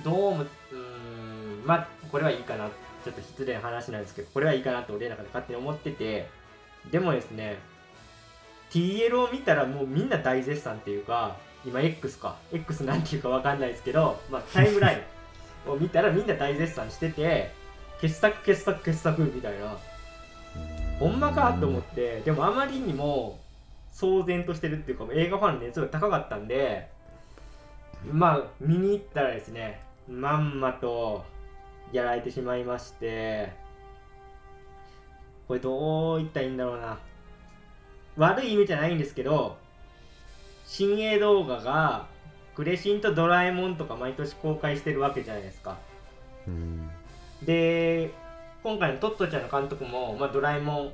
どうも、うん、まあ、これはいいかな。ちょっと失礼な話なんですけど、これはいいかなと俺の中で勝手に思ってて、でもですね、TL を見たらもうみんな大絶賛っていうか、今 X か、X なんていうかわかんないですけど、まあタイムラインを見たらみんな大絶賛してて、傑作傑作傑作みたいな、ほんまかと思って、でもあまりにも騒然としてるっていうか、映画ファンの熱が高かったんで、まあ見に行ったらですね、まんまとやられてしまいまして、これどう言ったらいいんだろうな。悪い意味じゃないんですけど、新鋭動画が、クレシンとドラえもんとか毎年公開してるわけじゃないですか。うんで、今回のトットちゃんの監督も、まあ、ドラえもん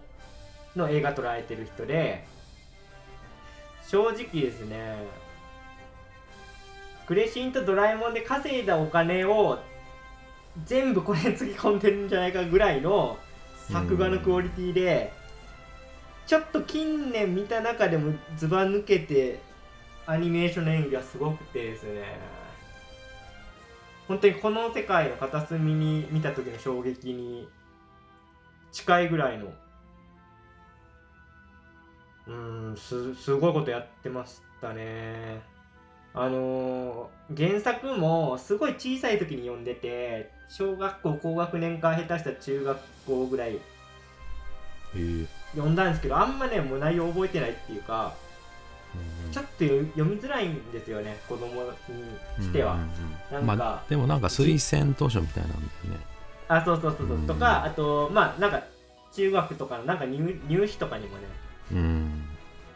の映画捉えてる人で、正直ですね、クレシンとドラえもんで稼いだお金を全部これつぎ込んでるんじゃないかぐらいの作画のクオリティで、ちょっと近年見た中でもずば抜けてアニメーションの演技がすごくてですね。本当にこの世界の片隅に見た時の衝撃に近いぐらいのうんすすごいことやってましたね。あのー原作もすごい小さい時に読んでて小学校高学年か下手した中学校ぐらい読んだんですけどあんまねもう内容覚えてないっていうかちょっと読読みづらいんですよね子供にしては、うんなんかまあ、でもなんか推薦図書みたいなんだよね。あそうそうそうそう、うん。とかあとまあなんか中学とかのなんか入入試とかにもねうん。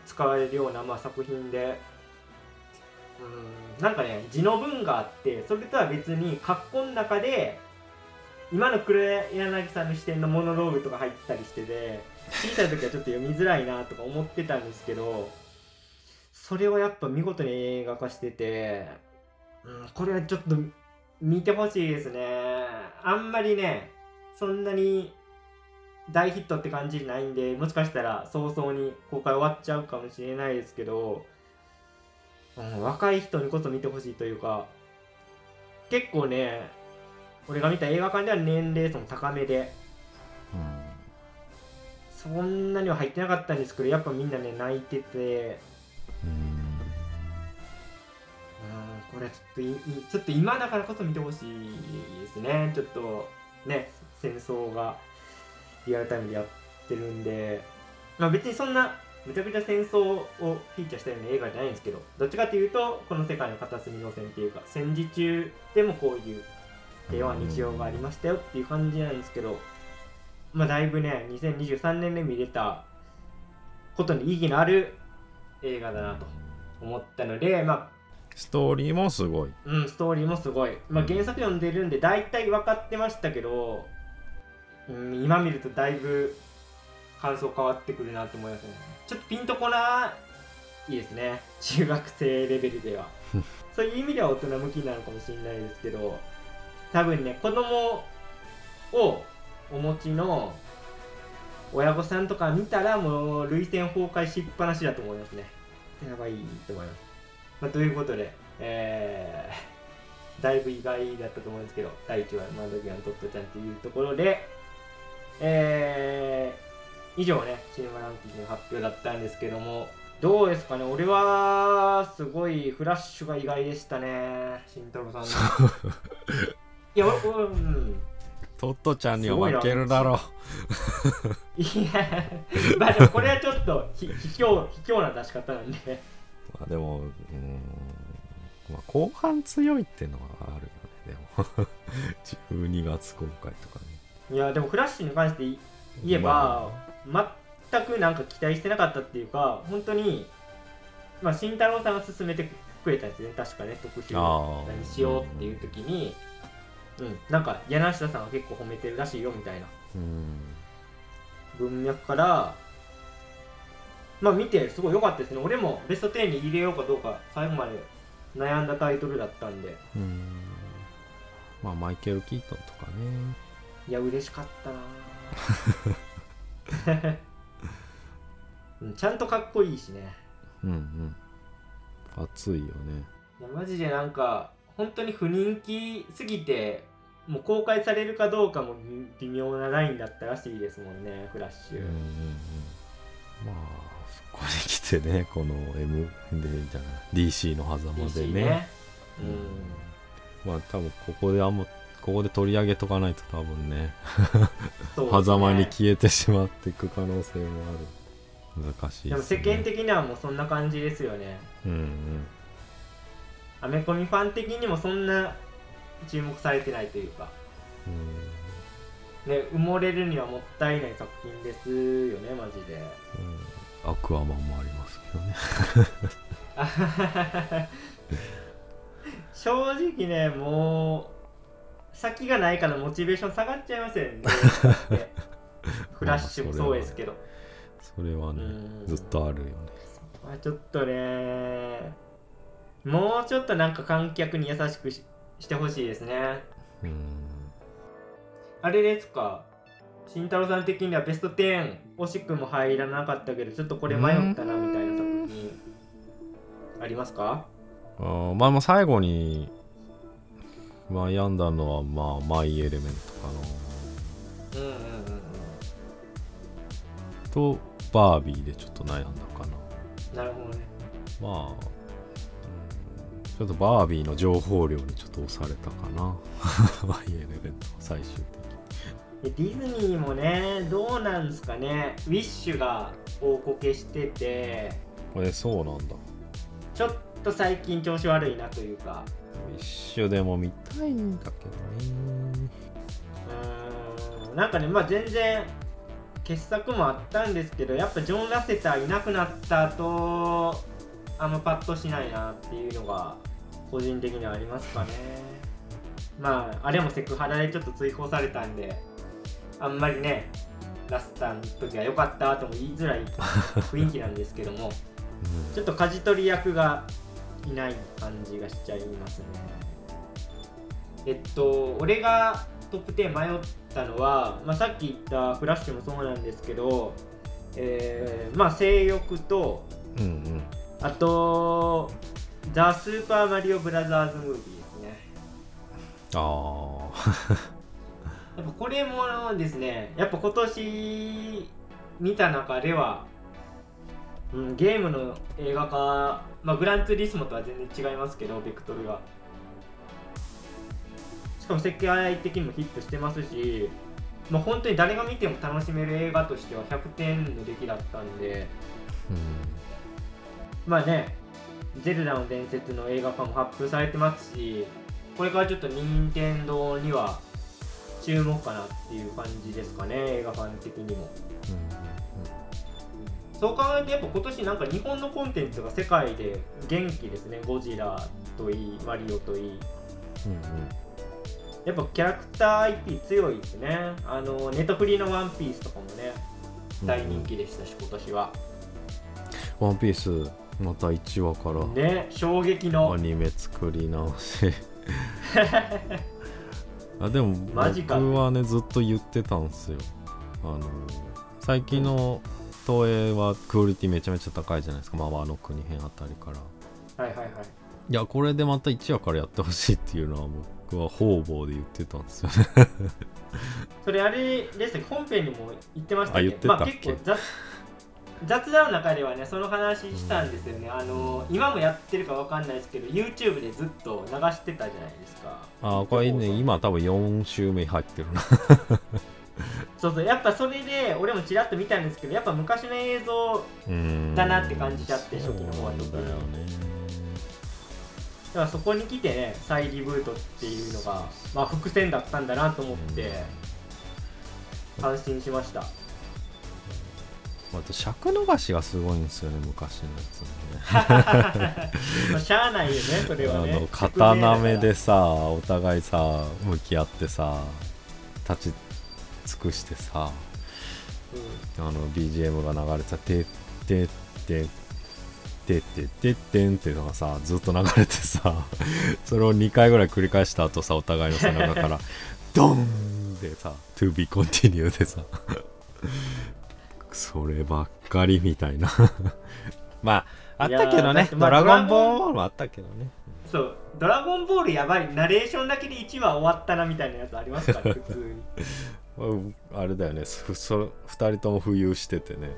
使われるような、まあ、作品で。うん。なんかね字の文があってそれとは別に格好の中で今の黒柳さんの視点のモノローグとか入ってたりしてて小さい時はちょっと読みづらいなとか思ってたんですけどそれをやっぱ見事に映画化してて、うん、これはちょっと見てほしいですね。あんまりねそんなに大ヒットって感じないんでもしかしたら早々に公開終わっちゃうかもしれないですけど、うん、若い人にこそ見てほしいというか結構ね俺が見た映画館では年齢層も高めでそんなには入ってなかったんですけどやっぱみんなね泣いててこれちょっとちょっと今だからこそ見てほしいですね。ちょっとね戦争がリアルタイムでやってるんで、まあ、別にそんなむちゃくちゃ戦争をフィーチャーしたような映画じゃないんですけど。どっちかというとこの世界の片隅の線っていうか戦時中でもこういう平和日常がありましたよっていう感じなんですけど。まあだいぶね2023年で見れたことに意義のある映画だなと思ったので。まあストーリーもすごい。うん、ストーリーもすごい。まあ、うん。原作読んでるんで、大体分かってましたけど、うん、今見るとだいぶ感想変わってくるなと思いますね。ちょっとピンとこないいですね。中学生レベルでは。そういう意味では大人向きなのかもしれないですけど多分ね子供をお持ちの親御さんとか見たらもう涙腺崩壊しっぱなしだと思いますね。やばいと思います、まあ、ということでえー、だいぶ意外だったと思うんですけど第1話「マンドギアのトットちゃん」というところでえー、以上ねシネマランキングの発表だったんですけどもどうですかね俺はすごいフラッシュが意外でしたね慎太郎さん。のいやうん。トットちゃんには負けるだろいやまあでもこれはちょっとひ卑怯卑怯な出し方なんでまあでもうーん、まあ、後半強いってのはあるよね。でも 12月公開とかね。いやでもフラッシュに関してい言えば、全くなんか期待してなかったっていうか本当にまあ慎太郎さんが勧めてくれたんですね確かね特集何しようっていう時にうん。なんか柳下さんが結構褒めてるらしいよみたいな。うん。文脈からまあ見てすごい良かったですね。俺もベスト10に入れようかどうか最後まで悩んだタイトルだったんで。うん。まあマイケル・キートンとかね。いや嬉しかったなうんちゃんとかっこいいしね。うんうん。熱いよね。いやマジでなんか本当に不人気すぎてもう公開されるかどうかも微妙なラインだったらしいですもんねフラッシュ、うんうんうん。まあそこに来てね この M でじゃない DC の狭間でね。ね。まあ多分ここであんまここで取り上げとかないと多分ね。ね。狭間に消えてしまっていく可能性もある。難しいでも世間的にはもうそんな感じですよね。うんうん。アメコミファン的にもそんな注目されてないというか。うん。ね埋もれるにはもったいない作品ですよねマジで。うんアクアマンもありますけどね。正直ねもう先がないからモチベーション下がっちゃいますよね。フラッシュもそうですけど。それはねうん。ずっとあるよね。まあちょっとねもうちょっとなんか観客に優しくししてほしいですね。うん。あれですか？慎太郎さん的にはベスト10惜しくも入らなかったけどちょっとこれ迷ったなみたいな作品ありますか？あーまあまあ最後に悩んだのはまあマイエレメントかうんうんうんうん。なとバービーでちょっと悩んだかな。なるほどね。まあ、うん。ちょっとバービーの情報量にちょっと押されたかな。マイエレメント最終的に。でディズニーもねどうなんすかね。ウィッシュが大こけしてて。これそうなんだ。ちょっと最近調子悪いなというか。ウィッシュでも見たいんだけどね。うーん。なんかねまあ全然傑作もあったんですけどやっぱジョン・ラセターいなくなった後あんまパッとしないなっていうのが個人的にはありますかね。まああれもセクハラでちょっと追放されたんであんまりねラスターの時は良かったとも言いづらい雰囲気なんですけどもちょっと舵取り役がいない感じがしちゃいますね。えっと、俺がトップ10迷ったのは、まあ、さっき言ったフラッシュもそうなんですけど、えーまあ、性欲と、うんうんあと、ザ・スーパーマリオブラザーズ・ムービーですね。あやっぱこれもですね、やっぱ今年見た中では、うん、ゲームの映画化、まあ、グランツーリスモとは全然違いますけど、ベクトルが。しかも世界的にもヒットしてますし、まあ、本当に誰が見ても楽しめる映画としては100点の出来だったんで、ーまあね、ゼルダの伝説の映画化も発表されてますし、これからちょっと任天堂には注目かなっていう感じですかね、映画ファン的にも。そう考えるとやっぱ今年なんか日本のコンテンツが世界で元気ですね、ゴジラといい、マリオといい。うんうん。やっぱキャラクター IP 強いですね。あの、ネットフリーのワンピースとかもね、大人気でしたし今年は。ワンピースまた1話からね衝撃の。アニメ作り直し あでも僕はねずっと言ってたんですよ。あの最近の東映はクオリティめちゃめちゃ高いじゃないですか。まああの国編あたりから。はいはいはい。いやこれでまた1話からやってほしいっていうのは僕は方々で言ってたんですよね。それあれですね本編にも言ってましたけ？あ言ってたっけ？まあ、結構雑雑談の中ではねその話したんですよね、あの今もやってるかわかんないですけど YouTube でずっと流してたじゃないですか。あこれね今多分4週目入ってるな。そうそう。やっぱそれで俺もちらっと見たんですけどやっぱ昔の映像うん。だなって感じちゃって初期の方はだよねだからそこに来てね再リブートっていうのが、まあ、伏線だったんだなと思って安心しましたあと尺伸ばしがすごいんですよね昔のやつね。まあしゃあないよねそれはね。あの刀目でさお互いさ向き合ってさ立ち尽くしてさうん。あの BGM が流れてさ「てってっててってってってん」っていうのがさずっと流れてさ それを2回ぐらい繰り返した後さお互いの背中から「ドン!」でさ「to be continue」でさそればっかりみたいな。まああったけどね。ドラゴンボールもあったけどね。そう「ドラゴンボール」やばい。ナレーションだけで1話終わったなみたいなやつありますから 普通に。ああれだよね。ふそ2人とも浮遊しててね。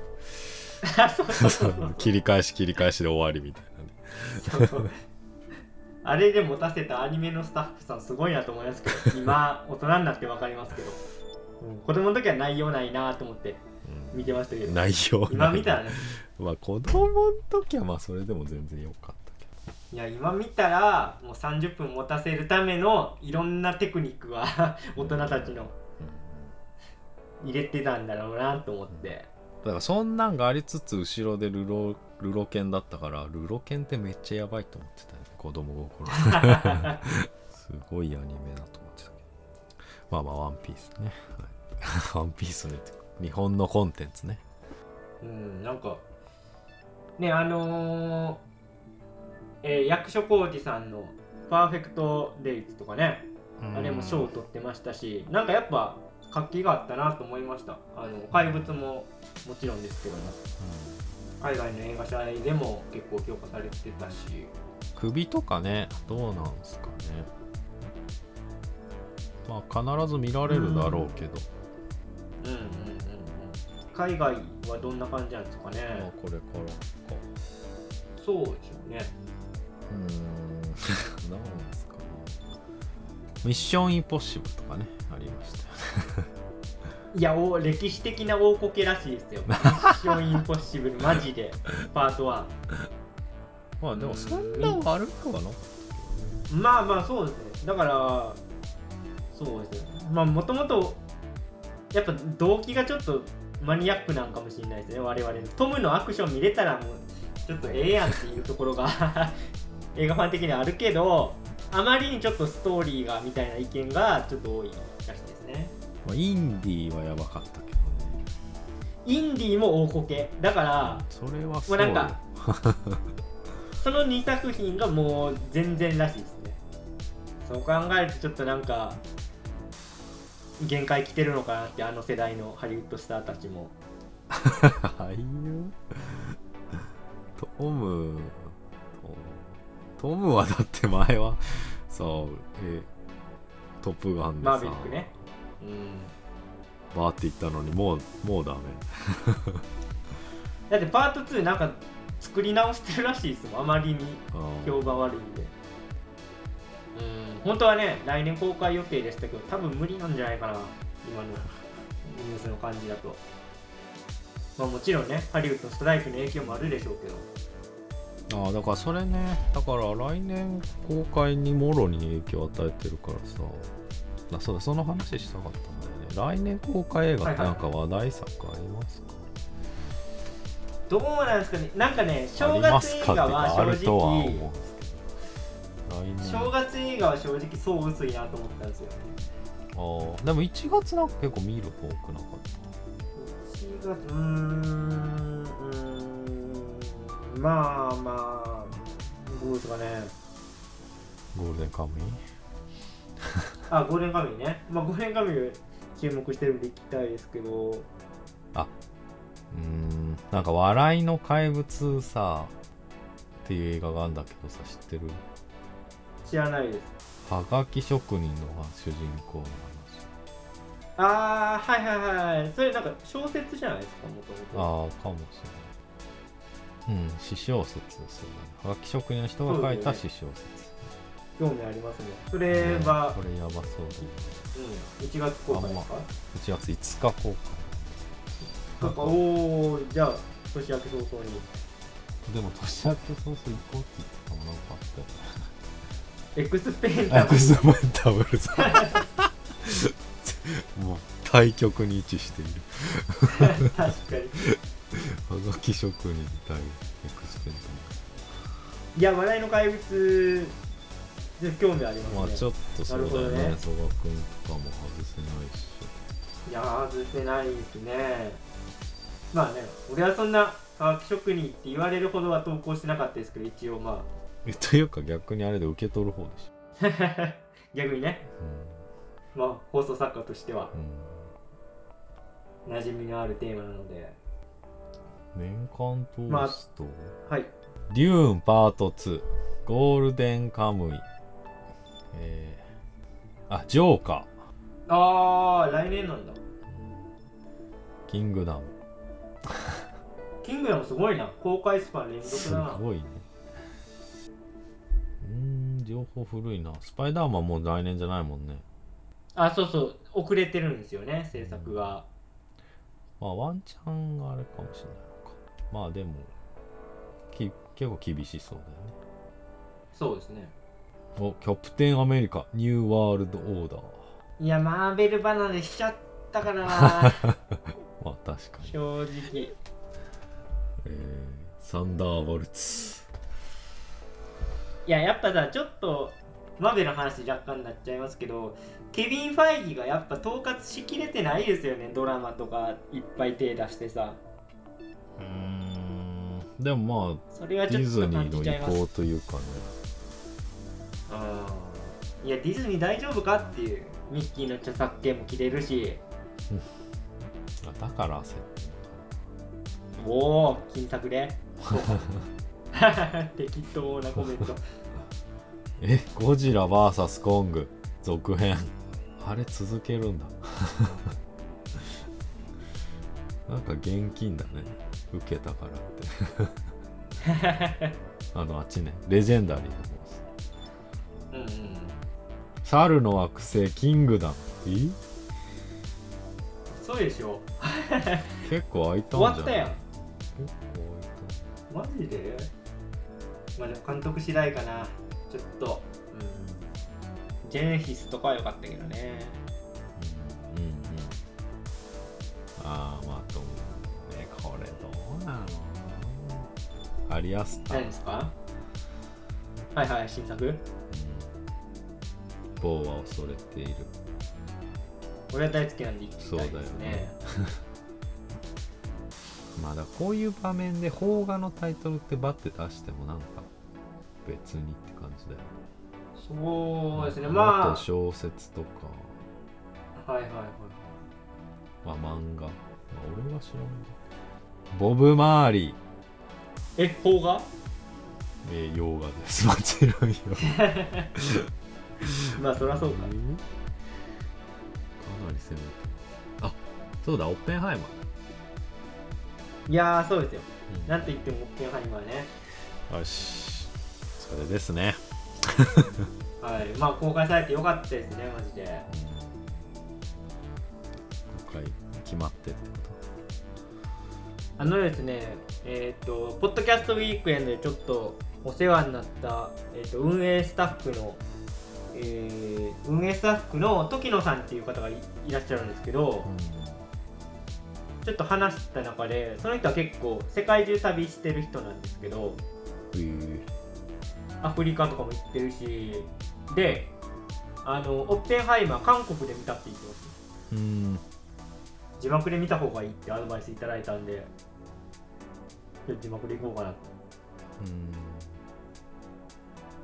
切り返し切り返しで終わりみたいなね。そうそう。あれで持たせたアニメのスタッフさんすごいなと思いますけど今大人になって分かりますけど、うん子供の時は内容ないなと思って見てましたけど。内容今見たらね。まあ子供の時はまあそれでも全然良かったけいや今見たらもう30分持たせるためのいろんなテクニックは大人たちの。ど、入れてたんだろうなと思って。だからそんなんがありつつ後ろでルロルロケンだったからルロケンってめっちゃやばいと思ってたよね子供心。すごいアニメだと思ってたけど。まあまあワンピースね、はい、ワンピースねって日本のコンテンツね。うんなんかねあのーえー役所広司さんの「パーフェクト・デイズ」とかねあれも賞を取ってましたしなんかやっぱ活気があったなと思いました。あの怪物ももちろんですけども海外の映画祭でも結構評価されてたし。首とかねどうなんですかね。まあ必ず見られるだろうけど、うんうんうんうん海外はどんな感じなんですかまあねこれからか。そうでしょうね。うーん。何ですかねミッションインポッシブルとかねありましたよいやお歴史的な大こけらしいですよ。ミッションインポッシブルマジで パート1まあでもそんな悪くはな。かまあまあそうですね。だからそうですね。まあもともとやっぱ動機がちょっとマニアックなんかもしれないですね我々の。トムのアクション見れたらもうちょっとええやんっていうところが 映画ファン的にはあるけどあまりにちょっとストーリーがみたいな意見がちょっと多いらしいですね。まあ、インディーはやばかったけどね。インディーも大こけ。だからそれはそうよ。もうなんか その2作品がもう全然らしいですね。そう考えるとちょっとなんか限界来てるのかなってあの世代のハリウッドスターたちも。俳優トム。トトムはだって前はそうえトップガンでさ。マーヴェリックね。うん。バーって言ったのにもうもうダメ。だってパート2なんか作り直してるらしいですもんあまりにうん評判悪いんで。うん本当はね来年公開予定でしたけど多分無理なんじゃないかな今のニュースの感じだと。まあもちろんねハリウッドのストライキの影響もあるでしょうけど。ああだからそれねだから来年公開にもろに影響を与えてるからさ。あそうだその話したかったんだよね。来年公開映画ってなんか話題作ありますか、どうなんですかね。なんかね正月映画は正あるとは思うん直正月映画は正直そう薄いなと思ったんですよね。ああでも1月なんか結構見る多くなかっ1月うーんうーんまあまあどうですかね。ゴールデンカムイ？あゴールデンカムイね。まあゴールデンカムイ注目してるんで行きたいですけど。うーん。なんか笑いの怪物さっていう映画があるんだけどさ知ってる？知らないです。はがき職人のが主人公のああはいはいはいそれなんか小説じゃないですかもとも話ああかもしれない。うん詩小説ですよね。はがき職人の人が書いた詩小説、と興味ありますね。それは、これやばそうでうん、1月公開ですか、1月5日公開。おおじゃあ年明け早々に。でも年明け早々行こうって言ってたもんなんかあったよねエクスペンアタブル。クスマンダブルズもう対極に位置している。確かに。はがき職人対エクスペンいや笑いの怪物で興味ありますね、タまあちょっとそうだよね。曽我君とかも外せないし。いやー外せないですね。まあね俺はそんな科学職人って言われるほどは投稿してなかったですけど一応まえというか逆にあれで受け取る方でしょ。あ 逆にね。まあ放送作家としては。うん、馴染みのあるテーマなので。うん、年間通すと、はい。デューンパート2ゴールデンカムイ。えー、あジョーカー。ああ来年なんだ。キングダム。キングダムすごいな。公開スパン連続すだな。ごいねうーん情報古いな。スパイダーマンもう来年じゃないもんね。あそうそう遅れてるんですよね制作が。まあワンチャンがあれかもしれないのか。まあでもき結構厳しそうだよね。そうですね。おキャプテンアメリカニューワールドオーダー。いやマーベル離れしちゃったからな。まあ確かに、正直。えー、サンダーボルツいややっぱさちょっとマーベルの話若干になっちゃいますけどケビン・ファイギがやっぱ統括しきれてないですよねドラマとかいっぱい手出してさ。うーん。でもまそれはあディちょっと感ズニーのじちゃいます意向というかね。うんいやディズニー大丈夫かっていうミッキーの著作権も切れるし。あだから焦ってんのか。おお金策で 適当なコメント。えゴジラ VS コング。続編。あれ続けるんだ。なんか現金だね。受けたからって。あのあっちね。レジェンダリーの方ですうんうん。猿の惑星キングダム。え？そうでしょ。結構空いたんじゃない？終わったやん。結構マジで？まあでも監督次第かな。ちょっと。うん。ジェネシスとかは良かったけどね。うんうんうんああまあどう。ねこれどうなの？アリアスタ。ー何ですか？はいはい新作。棒は恐れている。俺は大好きなんで行きたいですそうだよね。ね。まあだこういう場面で邦画のタイトルってバッて出してもなんか別にって感じだよね。そうですね。まと小説とか、あはいはいはい。まあ、漫画、まあ、俺は知らないボブ・マーリー。え邦画？えー洋画です。もちろんよ まあそりゃそうか。えーかなり攻めてあそうだオッペンハイマー。いやーそうですよ。うん。なんと言ってもオッペンハイマーね。よしそれですね。はい。まあ公開されてよかったですねマジで。今回決まってってこあのですねえっ、とポッドキャストウィークエンドでちょっとお世話になった、えー、と運営スタッフの、えー運営スタッフの時野さんっていう方がいいらっしゃるんですけどと、ちょっと話した中でその人は結構世界中旅してる人なんですけどうん、えアフリカとかも行ってるしであのオッペンハイマー韓国で見たって言ってますー、うん。字幕で見た方がいいってアドバイスいただいたんで字幕でいこうかなと。うん。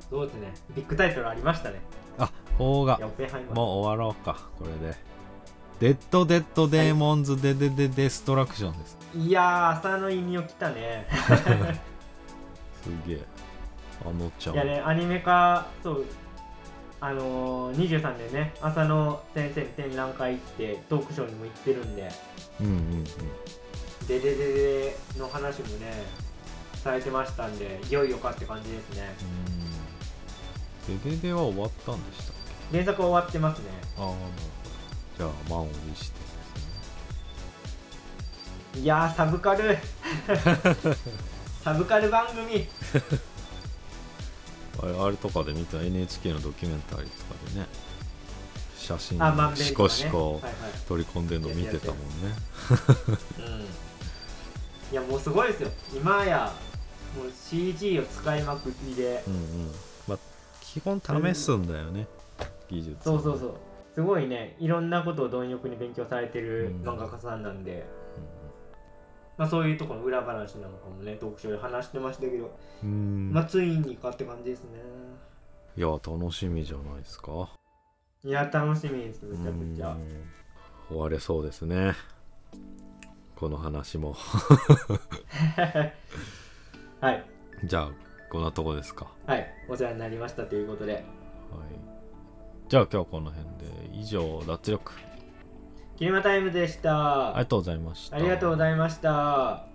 そうですね？ビッグタイトルありましたね。あ邦画。いやオペンハイマー。もう終わろうかこれで。デッド・デッド・デーモンズ・デデデ・デストラクションです。いやー浅野いにお来たね。すげえあのちゃんいやねアニメ化そうあのー、23年ね浅野先生の展覧会行ってトークショーにも行ってるんで。うんうんうん。デデデデの話もねされてましたんでいよいよかって感じですね。うん。デデデは終わったんでしたっ原作は終わってますね。けああなるほどじゃあ満を持してですね。いやーサブカル。サブカル番組あれあれとかで見た NHK のドキュメンタリーとかでね写真あまんべんシとかね。コシコはいはい。取り込んでんの見てたもんね。うん。いやもうすごいですよ。今やもう CG を使いまくりで。うんうん。まあ基本試すんだよね技術そうそうそう。すごいねいろんなことを貪欲に勉強されてるうん。漫画家さんなんで、うまあ、そういうところの裏話なのかもね読書で話してましたけど、んうん。まあついにかって感じですね。いや楽しみじゃないですか。いや楽しみですめちゃくちゃ。うん。終われそうですね。この話も。はい。じゃあこんなとこですか。はい。お世話になりましたということで。はい。じゃあ今日はこの辺で。以上脱力キネマタイムでした、ありがとうございました。ありがとうございました